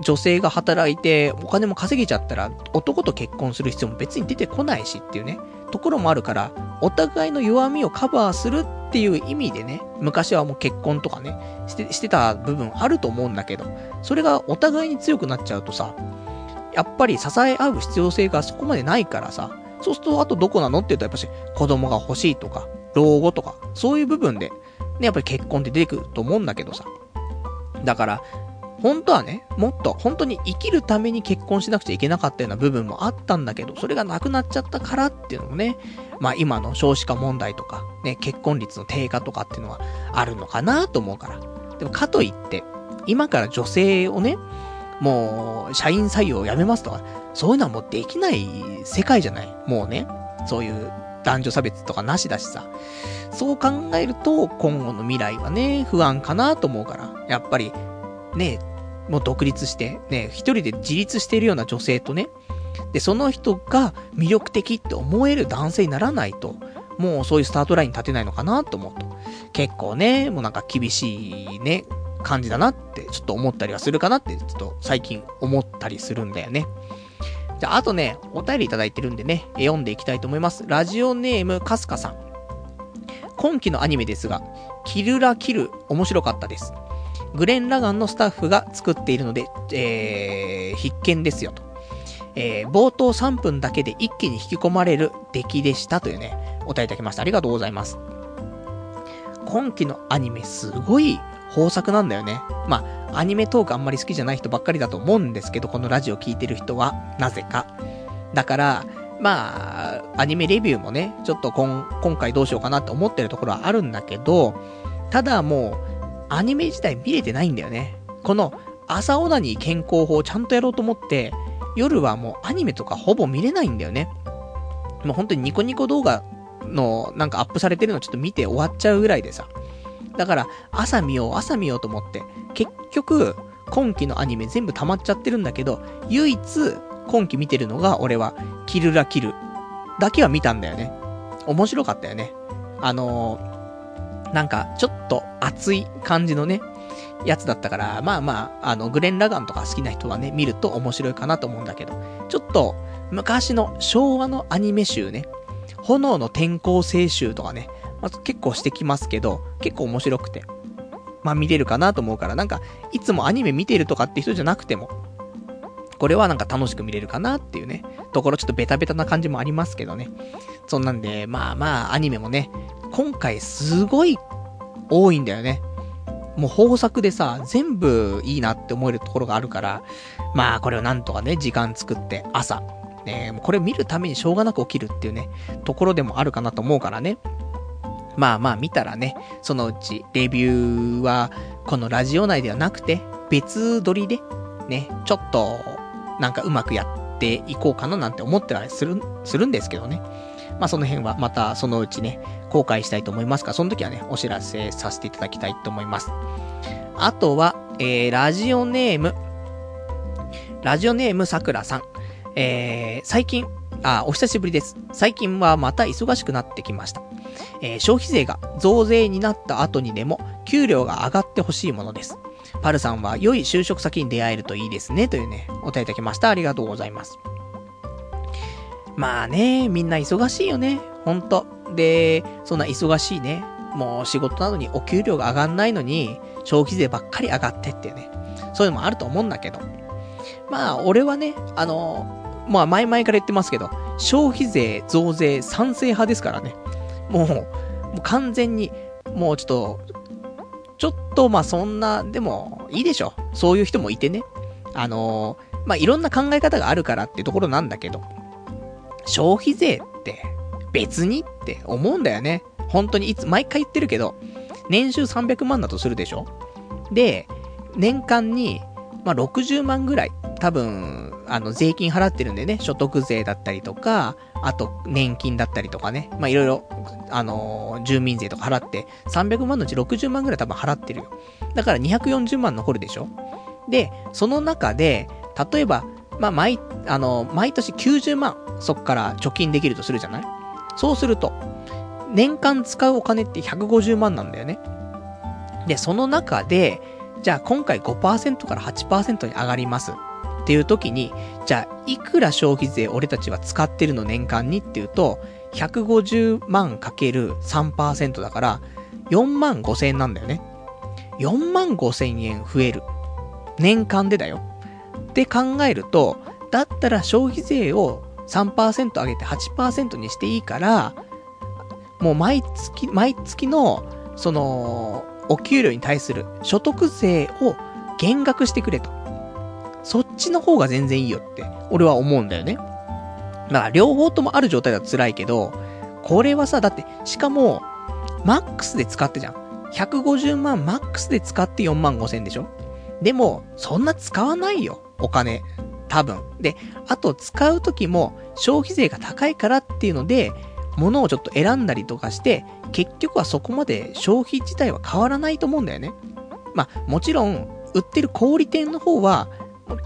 女性が働いてお金も稼げちゃったら男と結婚する必要も別に出てこないしっていうね、ところもあるから、お互いの弱みをカバーするっていう意味でね、昔はもう結婚とかね、してしてた部分あると思うんだけど、それがお互いに強くなっちゃうとさ、やっぱり支え合う必要性がそこまでないからさ、そうするとあとどこなのって言うとやっぱし子供が欲しいとか、老後とか、そういう部分で、ね、やっぱり結婚って出てくると思うんだけどさ。だから、本当はね、もっと本当に生きるために結婚しなくちゃいけなかったような部分もあったんだけど、それがなくなっちゃったからっていうのもね、まあ今の少子化問題とか、ね、結婚率の低下とかっていうのはあるのかなと思うから。でもかといって、今から女性をね、もう、社員採用をやめますとか、そういうのはもうできない世界じゃない。もうね、そういう男女差別とかなしだしさ。そう考えると、今後の未来はね、不安かなと思うから。やっぱり、ね、もう独立して、ね、一人で自立しているような女性とね、で、その人が魅力的って思える男性にならないと、もうそういうスタートライン立てないのかなと思うと、結構ね、もうなんか厳しいね、感じだなって、ちょっと思ったりはするかなって、ちょっと最近思ったりするんだよね。じゃあ、あとね、お便りいただいてるんでね、読んでいきたいと思います。ラジオネーム、かすかさん。今期のアニメですが、キルラキル、面白かったです。グレン・ラガンのスタッフが作っているので、えー、必見ですよと。えー、冒頭3分だけで一気に引き込まれる出来でしたというね、お答えいただきました。ありがとうございます。今期のアニメすごい豊作なんだよね。まあ、アニメトークあんまり好きじゃない人ばっかりだと思うんですけど、このラジオ聴いてる人は、なぜか。だから、まあ、アニメレビューもね、ちょっと今、今回どうしようかなって思ってるところはあるんだけど、ただもう、アニメ自体見れてないんだよね。この、朝オナニー健康法をちゃんとやろうと思って、夜はもうアニメとかほぼ見れないんだよね。もう本当にニコニコ動画のなんかアップされてるのちょっと見て終わっちゃうぐらいでさ。だから、朝見よう、朝見ようと思って、結局、今期のアニメ全部溜まっちゃってるんだけど、唯一、今期見てるのが、俺は、キルラキル。だけは見たんだよね。面白かったよね。あのー、なんか、ちょっと熱い感じのね、やつだったから、まあまあ、あの、グレン・ラガンとか好きな人はね、見ると面白いかなと思うんだけど、ちょっと、昔の昭和のアニメ集ね、炎の転校生集とかね、まあ、結構してきますけど、結構面白くて、まあ見れるかなと思うから、なんか、いつもアニメ見てるとかって人じゃなくても、これはなんか楽しく見れるかなっていうね、ところちょっとベタベタな感じもありますけどね。そんなんで、まあまあ、アニメもね、今回すごい多いんだよね。もう豊作でさ、全部いいなって思えるところがあるから、まあこれをなんとかね、時間作って朝、ね、これ見るためにしょうがなく起きるっていうね、ところでもあるかなと思うからね。まあまあ見たらね、そのうちレビューはこのラジオ内ではなくて別撮りでね、ちょっとなんかうまくやっていこうかななんて思ってたりする、するんですけどね。まあその辺はまたそのうちね、公開したいと思いますから、その時はね、お知らせさせていただきたいと思います。あとは、えー、ラジオネーム、ラジオネームさくらさん。えー、最近、あ、お久しぶりです。最近はまた忙しくなってきました。えー、消費税が増税になった後にでも、給料が上がってほしいものです。パルさんは良い就職先に出会えるといいですね、というね、お答えいただきました。ありがとうございます。まあね、みんな忙しいよね。ほんと。で、そんな忙しいね。もう仕事なのにお給料が上がんないのに、消費税ばっかり上がってってね。そういうのもあると思うんだけど。まあ、俺はね、あの、まあ前々から言ってますけど、消費税増税賛成派ですからね。もう、もう完全に、もうちょっと、ちょっとまあそんな、でもいいでしょ。そういう人もいてね。あのまあいろんな考え方があるからっていうところなんだけど、消費税って別にって思うんだよね。本当にいつ、毎回言ってるけど、年収300万だとするでしょで、年間に、まあ、60万ぐらい、多分、あの、税金払ってるんでね、所得税だったりとか、あと、年金だったりとかね、ま、いろいろ、あのー、住民税とか払って、300万のうち60万ぐらい多分払ってるよ。だから240万残るでしょで、その中で、例えば、まあ、毎、あのー、毎年90万、そっから貯金できるとするじゃない？そうすると、年間使うお金って150万なんだよね。で、その中で、じゃあ今回5%から8%に上がります。っていう時に、じゃあ、いくら消費税俺たちは使ってるの年間にっていうと、150万かける3%だから、4万5千円なんだよね。4万5千円増える。年間でだよ。って考えると、だったら消費税を3%上げて8%にしていいから、もう毎月、毎月の、その、お給料に対する所得税を減額してくれと。ちの方が全然いいよって、俺は思うんだよね。だから両方ともある状態だと辛いけど、これはさ、だって、しかも、マックスで使ってじゃん。150万マックスで使って4万5千でしょ？でも、そんな使わないよ、お金。多分。で、あと使う時も消費税が高いからっていうので、物をちょっと選んだりとかして、結局はそこまで消費自体は変わらないと思うんだよね。まあ、もちろん、売ってる小売店の方は、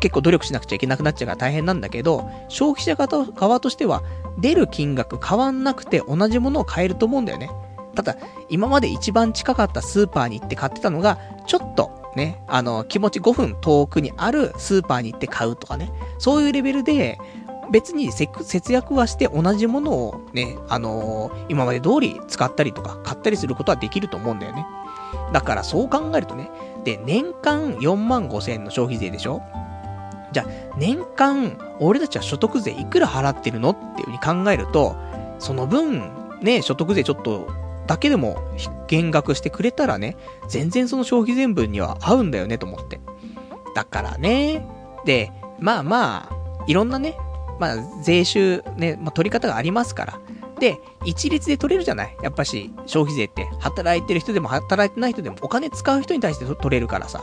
結構努力しなくちゃいけなくなっちゃうから大変なんだけど、消費者側としては、出る金額変わんなくて同じものを買えると思うんだよね。ただ、今まで一番近かったスーパーに行って買ってたのが、ちょっとね、あの、気持ち5分遠くにあるスーパーに行って買うとかね、そういうレベルで、別に節約はして同じものをね、あのー、今まで通り使ったりとか買ったりすることはできると思うんだよね。だからそう考えるとね、で、年間4万5千円の消費税でしょ？じゃあ、年間、俺たちは所得税いくら払ってるのっていう風に考えると、その分、ね、所得税ちょっと、だけでも減額してくれたらね、全然その消費税分には合うんだよねと思って。だからね、で、まあまあ、いろんなね、まあ、税収ね、まあ、取り方がありますから。で、一律で取れるじゃない？やっぱし、消費税って。働いてる人でも働いてない人でもお金使う人に対して取れるからさ。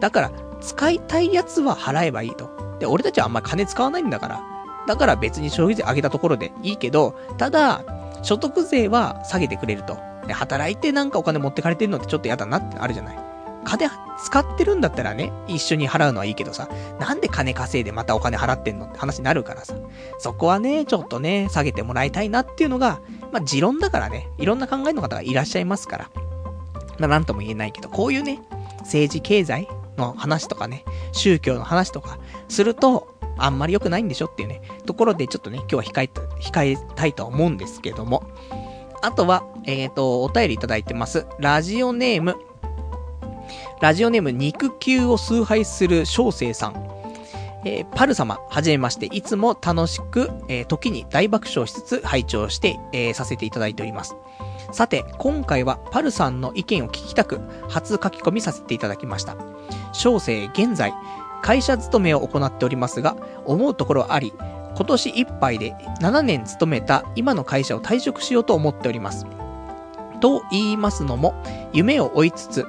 だから、使いたいやつは払えばいいと。で、俺たちはあんまり金使わないんだから。だから別に消費税上げたところでいいけど、ただ、所得税は下げてくれると。で、働いてなんかお金持ってかれてるのってちょっと嫌だなってあるじゃない。金使ってるんだったらね、一緒に払うのはいいけどさ、なんで金稼いでまたお金払ってんのって話になるからさ、そこはね、ちょっとね、下げてもらいたいなっていうのが、まあ、持論だからね、いろんな考えの方がいらっしゃいますから、まあ、なんとも言えないけど、こういうね、政治経済の話とかね、宗教の話とか、すると、あんまり良くないんでしょっていうね、ところでちょっとね、今日は控えた、控えたいと思うんですけども。あとは、えっ、ー、と、お便りいただいてます。ラジオネーム、ラジオネーム肉球を崇拝する小生さん。えー、パル様、はじめまして、いつも楽しく、えー、時に大爆笑しつつ拝聴して、えー、させていただいております。さて、今回はパルさんの意見を聞きたく、初書き込みさせていただきました。小生現在、会社勤めを行っておりますが、思うところあり、今年いっぱいで7年勤めた今の会社を退職しようと思っております。と言いますのも、夢を追いつつ、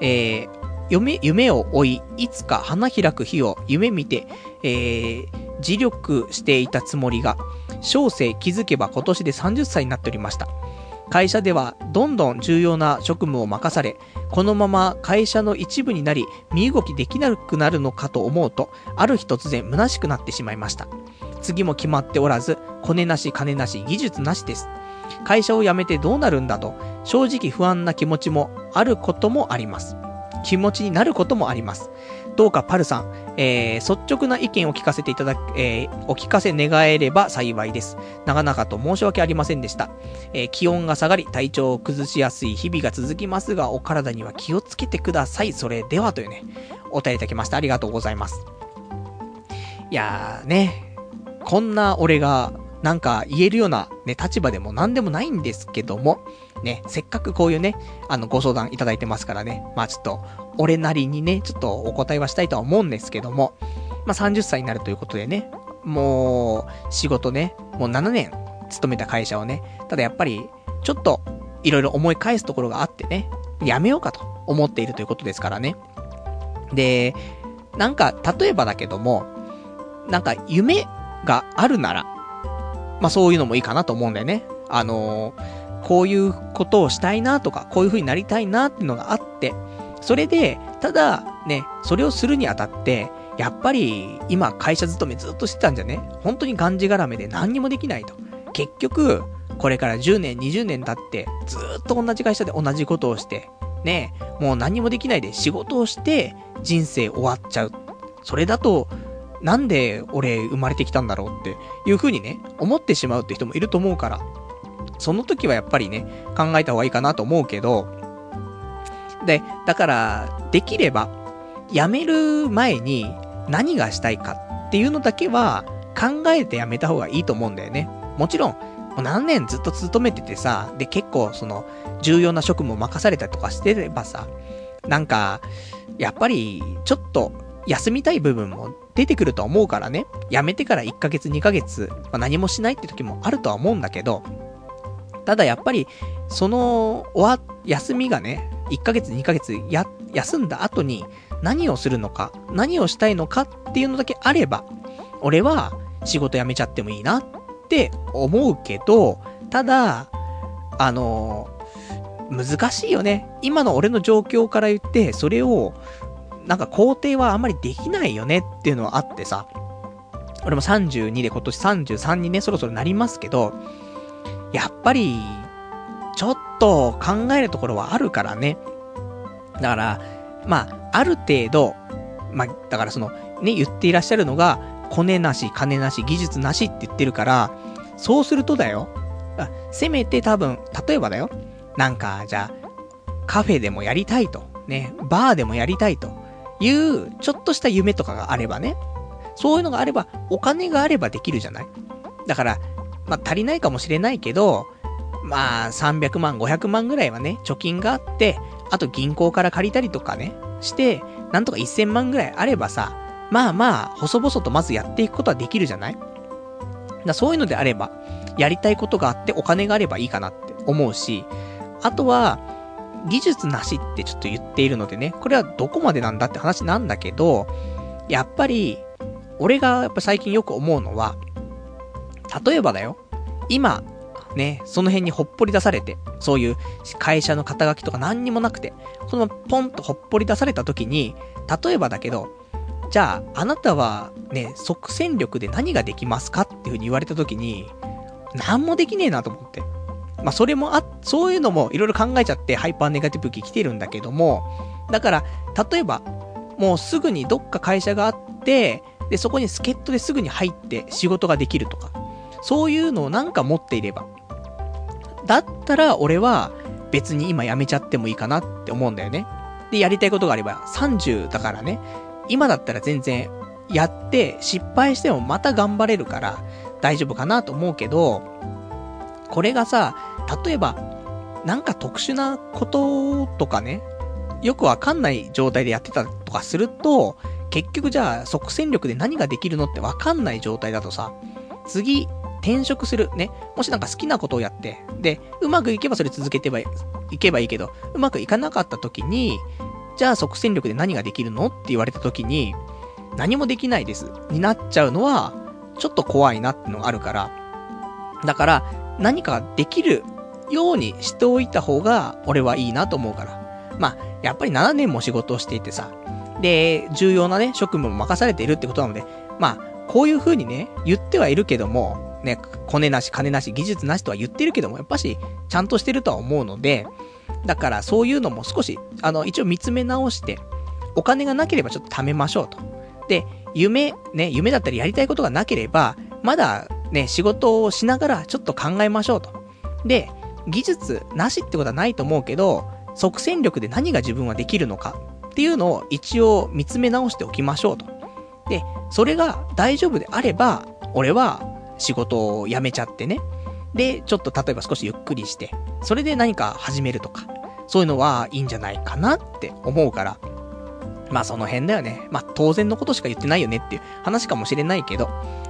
えー、夢、夢を追い、いつか花開く日を夢見て、えー、自力していたつもりが、小生気づけば今年で30歳になっておりました。会社ではどんどん重要な職務を任され、このまま会社の一部になり、身動きできなくなるのかと思うと、ある日突然虚しくなってしまいました。次も決まっておらず、コネなし金なし技術なしです。会社を辞めてどうなるんだと、正直不安な気持ちもあることもあります。気持ちになることもあります。どうかパルさん、えー、率直な意見を聞かせていただく、えー、お聞かせ願えれば幸いです。長々と申し訳ありませんでした。えー、気温が下がり、体調を崩しやすい日々が続きますが、お体には気をつけてください。それではというね、お便りいただきました。ありがとうございます。いやーね、こんな俺が、なんか言えるようなね、立場でも何でもないんですけども、ね、せっかくこういうね、あの、ご相談いただいてますからね、まあちょっと、俺なりにね、ちょっとお答えはしたいとは思うんですけども、まあ30歳になるということでね、もう、仕事ね、もう7年勤めた会社をね、ただやっぱり、ちょっと、いろいろ思い返すところがあってね、やめようかと思っているということですからね。で、なんか、例えばだけども、なんか、夢があるなら、まあそういうのもいいかなと思うんだよね。あのー、こういうことをしたいなとか、こういう風になりたいなっていうのがあって、それで、ただ、ね、それをするにあたって、やっぱり、今会社勤めずっとしてたんじゃね、本当にがんじがらめで何にもできないと。結局、これから10年、20年経って、ずっと同じ会社で同じことをして、ね、もう何にもできないで仕事をして、人生終わっちゃう。それだと、なんで俺生まれてきたんだろうっていう風にね、思ってしまうって人もいると思うから、その時はやっぱりね、考えた方がいいかなと思うけど、で、だから、できれば、辞める前に何がしたいかっていうのだけは考えて辞めた方がいいと思うんだよね。もちろん、何年ずっと勤めててさ、で結構その重要な職務を任されたりとかしてればさ、なんか、やっぱりちょっと休みたい部分も出てくると思うからね、辞めてから1ヶ月2ヶ月、まあ、何もしないって時もあるとは思うんだけど、ただやっぱり、その、終わ、休みがね、1ヶ月2ヶ月や、休んだ後に何をするのか、何をしたいのかっていうのだけあれば、俺は仕事辞めちゃってもいいなって思うけど、ただ、あの、難しいよね。今の俺の状況から言って、それを、なんか肯定はあんまりできないよねっていうのはあってさ、俺も32で今年33にね、そろそろなりますけど、やっぱり、ちょっと考えるところはあるからね。だから、まあ、ある程度、まあ、だからその、ね、言っていらっしゃるのが、コネなし、金なし、技術なしって言ってるから、そうするとだよ。あせめて多分、例えばだよ。なんか、じゃあ、カフェでもやりたいと。ね、バーでもやりたいという、ちょっとした夢とかがあればね。そういうのがあれば、お金があればできるじゃないだから、まあ、足りないかもしれないけど、まあ、300万、500万ぐらいはね、貯金があって、あと銀行から借りたりとかね、して、なんとか1000万ぐらいあればさ、まあまあ、細々とまずやっていくことはできるじゃない？だそういうのであれば、やりたいことがあってお金があればいいかなって思うし、あとは、技術なしってちょっと言っているのでね、これはどこまでなんだって話なんだけど、やっぱり、俺がやっぱ最近よく思うのは、例えばだよ、今、ね、その辺にほっぽり出されて、そういう会社の肩書きとか何にもなくて、このポンとほっぽり出された時に、例えばだけど、じゃあ、あなたはね、即戦力で何ができますかっていう風に言われた時に、何もできねえなと思って。まあ、それもあ、そういうのもいろいろ考えちゃってハイパーネガティブ期来てるんだけども、だから、例えば、もうすぐにどっか会社があって、で、そこに助っ人ですぐに入って仕事ができるとか、そういうのをなんか持っていれば。だったら俺は別に今辞めちゃってもいいかなって思うんだよね。で、やりたいことがあれば30だからね、今だったら全然やって失敗してもまた頑張れるから大丈夫かなと思うけど、これがさ、例えば、なんか特殊なこととかね、よくわかんない状態でやってたとかすると、結局じゃあ即戦力で何ができるのってわかんない状態だとさ、次、転職する。ね。もしなんか好きなことをやって、で、うまくいけばそれ続けてばいけばいいけど、うまくいかなかった時に、じゃあ即戦力で何ができるのって言われた時に、何もできないです。になっちゃうのは、ちょっと怖いなってのがあるから。だから、何かできるようにしておいた方が、俺はいいなと思うから。まあ、やっぱり7年も仕事をしていてさ、で、重要なね、職務も任されているってことなので、まあ、こういう風にね、言ってはいるけども、ね、コネなし、金なし、技術なしとは言ってるけども、やっぱし、ちゃんとしてるとは思うので、だからそういうのも少し、あの、一応見つめ直して、お金がなければちょっと貯めましょうと。で、夢、ね、夢だったりやりたいことがなければ、まだね、仕事をしながらちょっと考えましょうと。で、技術なしってことはないと思うけど、即戦力で何が自分はできるのかっていうのを一応見つめ直しておきましょうと。で、それが大丈夫であれば、俺は仕事を辞めちゃってね。で、ちょっと例えば少しゆっくりして、それで何か始めるとか、そういうのはいいんじゃないかなって思うから、まあその辺だよね。まあ当然のことしか言ってないよねっていう話かもしれないけど、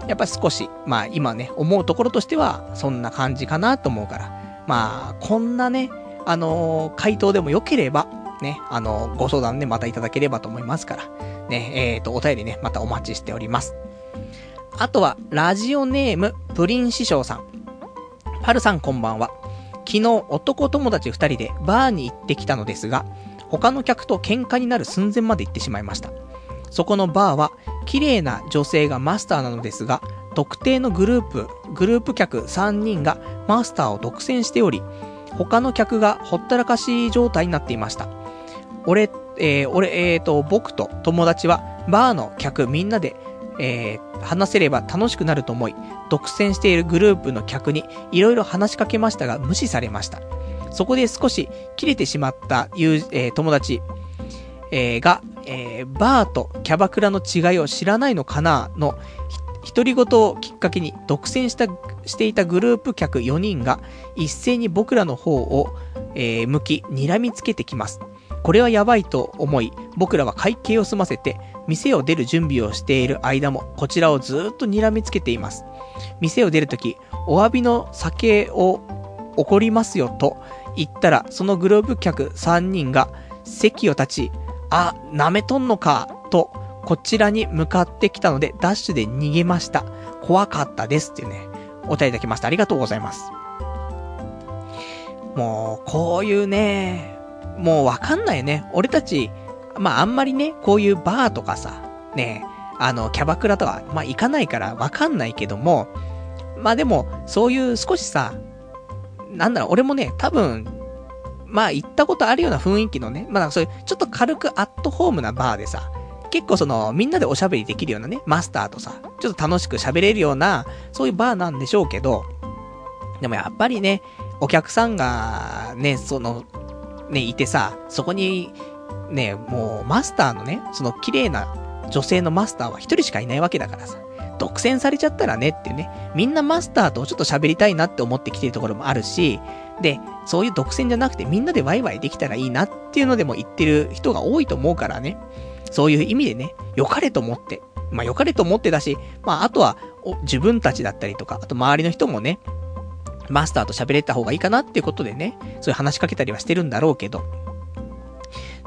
やっぱり少し、まあ今ね、思うところとしては、そんな感じかなと思うから、まあ、こんなね、あのー、回答でも良ければ、ね、あのー、ご相談ね、またいただければと思いますから、ね、えっ、ー、と、お便りね、またお待ちしております。あとは、ラジオネーム、プリン師匠さん。パルさんこんばんは。昨日、男友達二人でバーに行ってきたのですが、他の客と喧嘩になる寸前まで行ってしまいました。そこのバーは、綺麗な女性がマスターなのですが、特定のグループ、グループ客3人がマスターを独占しており、他の客がほったらかし状態になっていました。俺、えー、俺、えーと、僕と友達は、バーの客みんなで、えー、話せれば楽しくなると思い、独占しているグループの客にいろいろ話しかけましたが無視されました。そこで少し切れてしまった友、えー、友達、えー、が、えー、バーとキャバクラの違いを知らないのかなの、独り言をきっかけに独占した、していたグループ客4人が一斉に僕らの方を、えー、向き、睨みつけてきます。これはやばいと思い、僕らは会計を済ませて、店を出る準備をしている間も、こちらをずっと睨みつけています。店を出るとき、お詫びの酒を怒りますよと言ったら、そのグループ客3人が席を立ち、あ、舐めとんのか、と、こちらに向かってきたので、ダッシュで逃げました。怖かったですっていうね、お便りいただきました。ありがとうございます。もう、こういうね、もうわかんないよね。俺たち、まああんまりね、こういうバーとかさ、ね、あの、キャバクラとか、まあ行かないからわかんないけども、まあでも、そういう少しさ、なんだろう、俺もね、多分、まあ行ったことあるような雰囲気のね、まあそういう、ちょっと軽くアットホームなバーでさ、結構その、みんなでおしゃべりできるようなね、マスターとさ、ちょっと楽しく喋れるような、そういうバーなんでしょうけど、でもやっぱりね、お客さんが、ね、その、ね、いてさ、そこに、ね、もう、マスターのね、その綺麗な女性のマスターは一人しかいないわけだからさ、独占されちゃったらねっていうね、みんなマスターとちょっと喋りたいなって思ってきてるところもあるし、で、そういう独占じゃなくてみんなでワイワイできたらいいなっていうのでも言ってる人が多いと思うからね、そういう意味でね、良かれと思って、まあ良かれと思ってだし、まああとは、自分たちだったりとか、あと周りの人もね、マスターと喋れた方がいいかなっていうことでね、そういう話しかけたりはしてるんだろうけど。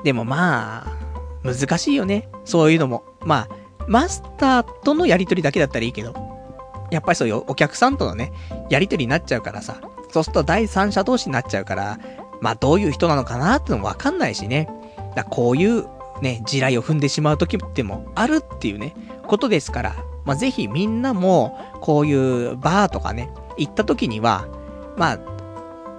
でもまあ、難しいよね。そういうのも。まあ、マスターとのやりとりだけだったらいいけど、やっぱりそういうお客さんとのね、やりとりになっちゃうからさ、そうすると第三者同士になっちゃうから、まあどういう人なのかなってのもわかんないしね。だこういうね、地雷を踏んでしまう時ってもあるっていうね、ことですから、まあぜひみんなも、こういうバーとかね、行った時には、まあ、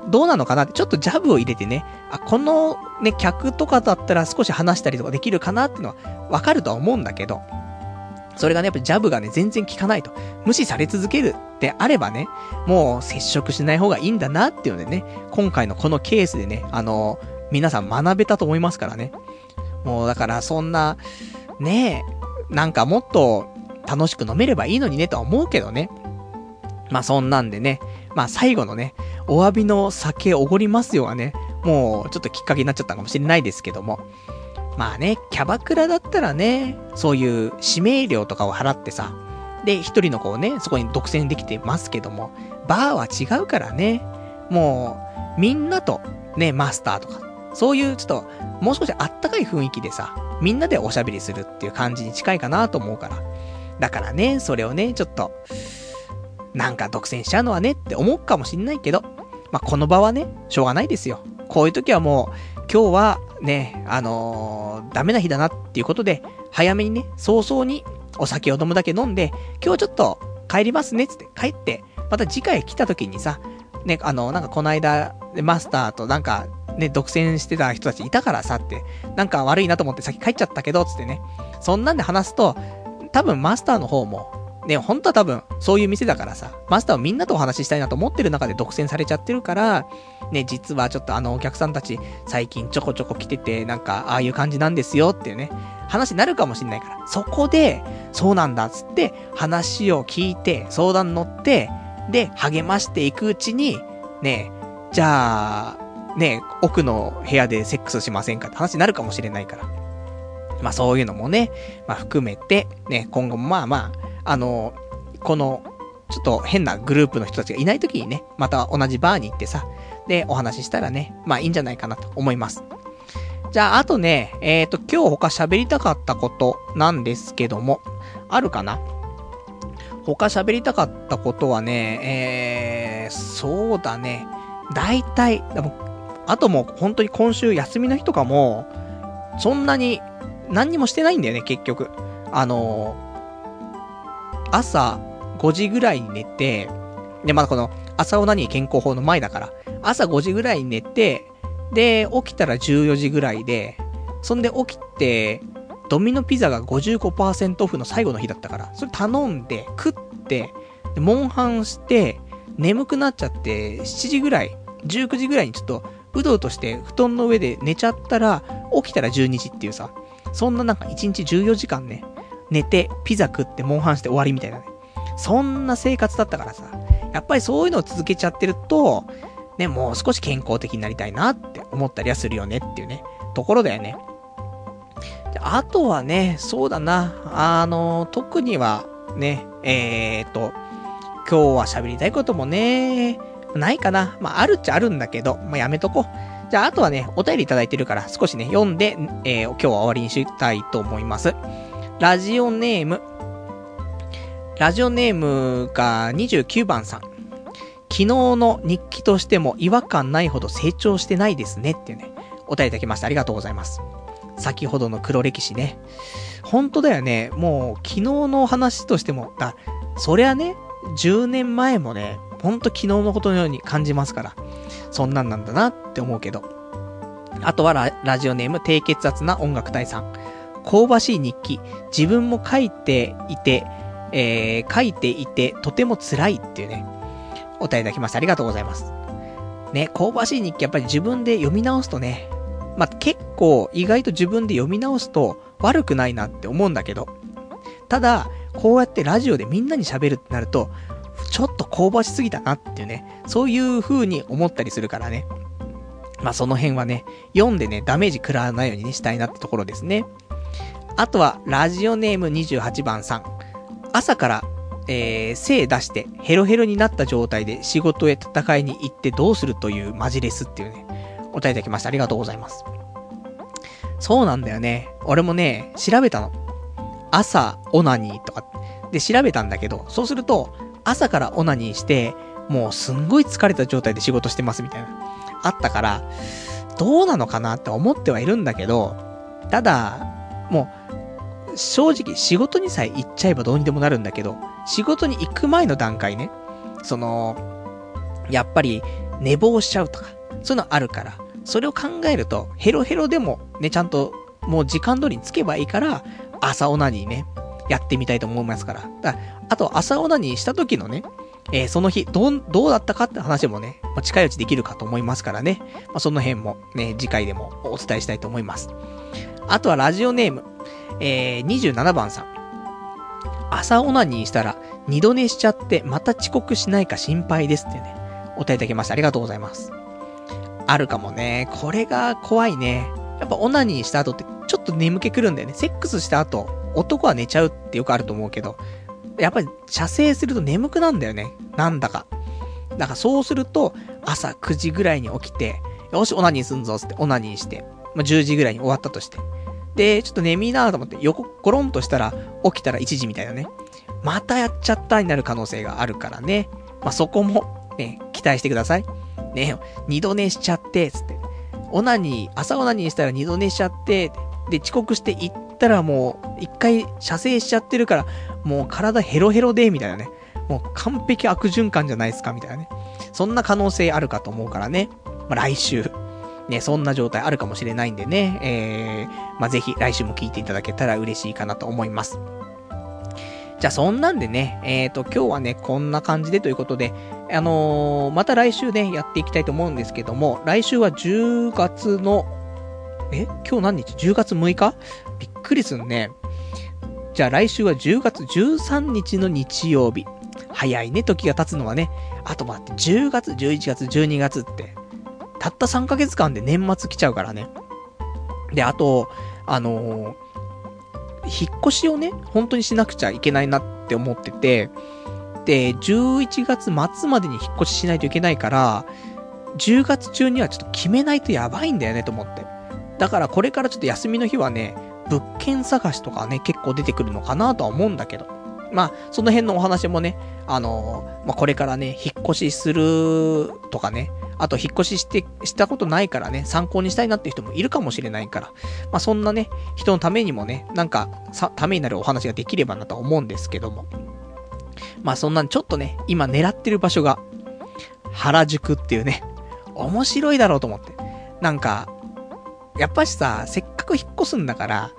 どうなのかなって、ちょっとジャブを入れてね、あ、このね、客とかだったら少し話したりとかできるかなっていうのはわかるとは思うんだけど、それがね、やっぱジャブがね、全然効かないと。無視され続けるってあればね、もう接触しない方がいいんだなっていうのでね、今回のこのケースでね、あの、皆さん学べたと思いますからね。もうだからそんな、ねえ、なんかもっと楽しく飲めればいいのにねとは思うけどね。まあそんなんでね、まあ最後のね、お詫びの酒おごりますよはね、もうちょっときっかけになっちゃったかもしれないですけども。まあね、キャバクラだったらね、そういう指名料とかを払ってさ、で、一人の子をね、そこに独占できてますけども、バーは違うからね、もう、みんなと、ね、マスターとか、そういうちょっと、もう少しあったかい雰囲気でさ、みんなでおしゃべりするっていう感じに近いかなと思うから。だからね、それをね、ちょっと、なんか独占しちゃうのはねって思うかもしんないけど、まあ、この場はね、しょうがないですよ。こういう時はもう、今日はね、あのー、ダメな日だなっていうことで、早めにね、早々にお酒を飲むだけ飲んで、今日ちょっと帰りますねつって帰って、また次回来た時にさ、ね、あの、なんかこの間、マスターとなんか、ね、独占してた人たちいたからさって、なんか悪いなと思って先帰っちゃったけど、つってね。そんなんで話すと、多分マスターの方も、ね、本当は多分、そういう店だからさ、マスターをみんなとお話ししたいなと思ってる中で独占されちゃってるから、ね、実はちょっとあのお客さんたち、最近ちょこちょこ来てて、なんか、ああいう感じなんですよっていうね、話になるかもしんないから、そこで、そうなんだっつって、話を聞いて、相談乗って、で、励ましていくうちに、ね、じゃあ、ね、奥の部屋でセックスしませんかって話になるかもしれないから。まあそういうのもね、まあ含めて、ね、今後もまあまあ、あの、この、ちょっと変なグループの人たちがいない時にね、また同じバーに行ってさ、で、お話ししたらね、まあいいんじゃないかなと思います。じゃあ、あとね、えっ、ー、と、今日他喋りたかったことなんですけども、あるかな？他喋りたかったことはね、えー、そうだね。大体、でも、あともう本当に今週休みの日とかも、そんなに何にもしてないんだよね、結局。あのー、朝5時ぐらいに寝て、で、まだこの朝オナニー健康法の前だから、朝5時ぐらいに寝て、で、起きたら14時ぐらいで、そんで起きて、ドミノピザが55%オフの最後の日だったから、それ頼んで、食って、でモンハンして、眠くなっちゃって、7時ぐらい、19時ぐらいにちょっと、うどうとして布団の上で寝ちゃったら、起きたら12時っていうさ、そんななんか1日14時間ね、寝て、ピザ食って、モンハンして終わりみたいなね。そんな生活だったからさ、やっぱりそういうのを続けちゃってると、ね、もう少し健康的になりたいなって思ったりはするよねっていうね、ところだよね。あとはね、そうだな、あの、特にはね、えーと、今日は喋りたいこともね、ないかな。まあ、あるっちゃあるんだけど、まあ、やめとこう。じゃあ、あとはね、お便りいただいてるから、少しね、読んで、えー、今日は終わりにしたいと思います。ラジオネーム、ラジオネームが29番さん。昨日の日記としても違和感ないほど成長してないですねってね、お便りいただきましてありがとうございます。先ほどの黒歴史ね。本当だよね。もう昨日の話としても、だ、そりゃね、10年前もね、ほんと昨日のことのように感じますから、そんなんなんだなって思うけど。あとはラジオネーム低血圧な音楽隊さん。香ばしい日記。自分も書いていて、えー、書いていてとても辛いっていうね。お便りいただきましてありがとうございます。ね、香ばしい日記やっぱり自分で読み直すとね、まあ、結構意外と自分で読み直すと悪くないなって思うんだけど、ただ、こうやってラジオでみんなに喋るってなると、ちょっと香ばしすぎたなっていうね、そういう風に思ったりするからね。まあ、その辺はね、読んでね、ダメージ食らわないようにね、したいなってところですね。あとは、ラジオネーム28番さん。朝からえー、精出してヘロヘロになった状態で仕事へ戦いに行ってどうするというマジレスっていうね、お答えいただきました。ありがとうございます。そうなんだよね。俺もね、調べたの。朝、オナニーとか。で、調べたんだけど、そうすると、朝からオナニーして、もうすんごい疲れた状態で仕事してますみたいな。あったから、どうなのかなって思ってはいるんだけど、ただ、もう、正直仕事にさえ行っちゃえばどうにでもなるんだけど、仕事に行く前の段階ね、その、やっぱり寝坊しちゃうとか、そういうのあるから、それを考えると、ヘロヘロでもね、ちゃんともう時間通りにつけばいいから、朝オナニーね、やってみたいと思いますから。だからあと、朝オナニーした時のね、えー、その日、どう、どうだったかって話もね、まあ、近いうちできるかと思いますからね。まあ、その辺もね、次回でもお伝えしたいと思います。あとはラジオネーム、えー、27番さん。朝オナニーしたら二度寝しちゃってまた遅刻しないか心配ですってね、おお答えいただきましてありがとうございます。あるかもね。これが怖いね。やっぱオナニーした後ってちょっと眠気くるんだよね。セックスした後、男は寝ちゃうってよくあると思うけど、やっぱり射精すると眠くなんだよね。なんだか。だからそうすると、朝9時ぐらいに起きて、よし、オナニーすんぞ、つってオナニーして、まあ、10時ぐらいに終わったとして。で、ちょっと眠いなと思って横、ゴロンとしたら、起きたら1時みたいなね。またやっちゃったになる可能性があるからね。まあ、そこも、ね、期待してください。ね、二度寝しちゃって、つって。オナニー、朝オナニーしたら二度寝しちゃって、で、遅刻して行ったらもう、一回射精しちゃってるから、もう体ヘロヘロで、みたいなね。もう完璧悪循環じゃないですか、みたいなね。そんな可能性あるかと思うからね。まあ、来週、ね、そんな状態あるかもしれないんでね。えー、まあ、ぜひ来週も聞いていただけたら嬉しいかなと思います。じゃあ、そんなんでね、えっ、ー、と、今日はね、こんな感じでということで、あのー、また来週ね、やっていきたいと思うんですけども、来週は10月の、え？今日何日 ?10 月6日？びっくりすんね。じゃあ来週は10月13日の日曜日。早いね、時が経つのはね。あと待って、10月、11月、12月って、たった3ヶ月間で年末来ちゃうからね。で、あと、あのー、引っ越しをね、本当にしなくちゃいけないなって思ってて、で、11月末までに引っ越ししないといけないから、10月中にはちょっと決めないとやばいんだよねと思って。だからこれからちょっと休みの日はね、物件探しとかね、結構出てくるのかなとは思うんだけど。まあ、その辺のお話もね、あのー、まあ、これからね、引っ越しするとかね、あと引っ越しして、したことないからね、参考にしたいなっていう人もいるかもしれないから、まあ、そんなね、人のためにもね、なんか、さ、ためになるお話ができればなとは思うんですけども。まあ、そんなちょっとね、今狙ってる場所が、原宿っていうね、面白いだろうと思って。なんか、やっぱしさ、せっかく引っ越すんだから、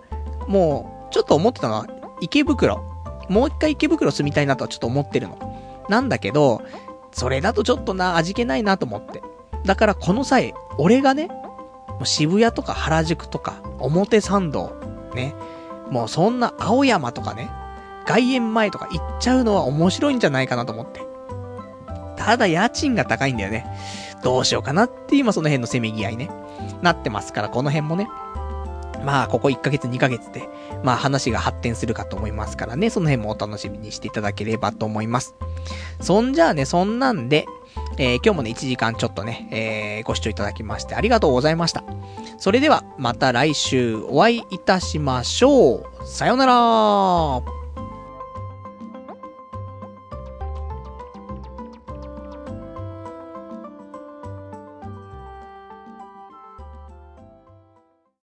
もう、ちょっと思ってたのは、池袋。もう一回池袋住みたいなとはちょっと思ってるの。なんだけど、それだとちょっとな、味気ないなと思って。だからこの際、俺がね、もう渋谷とか原宿とか、表参道、ね、もうそんな青山とかね、外苑前とか行っちゃうのは面白いんじゃないかなと思って。ただ家賃が高いんだよね。どうしようかなって今その辺のせめぎ合いね。なってますから、この辺もね。まあ、ここ1ヶ月2ヶ月で、まあ話が発展するかと思いますからね、その辺もお楽しみにしていただければと思います。そんじゃあね、そんなんで、えー、今日もね、1時間ちょっとね、えー、ご視聴いただきましてありがとうございました。それでは、また来週お会いいたしましょう。さよなら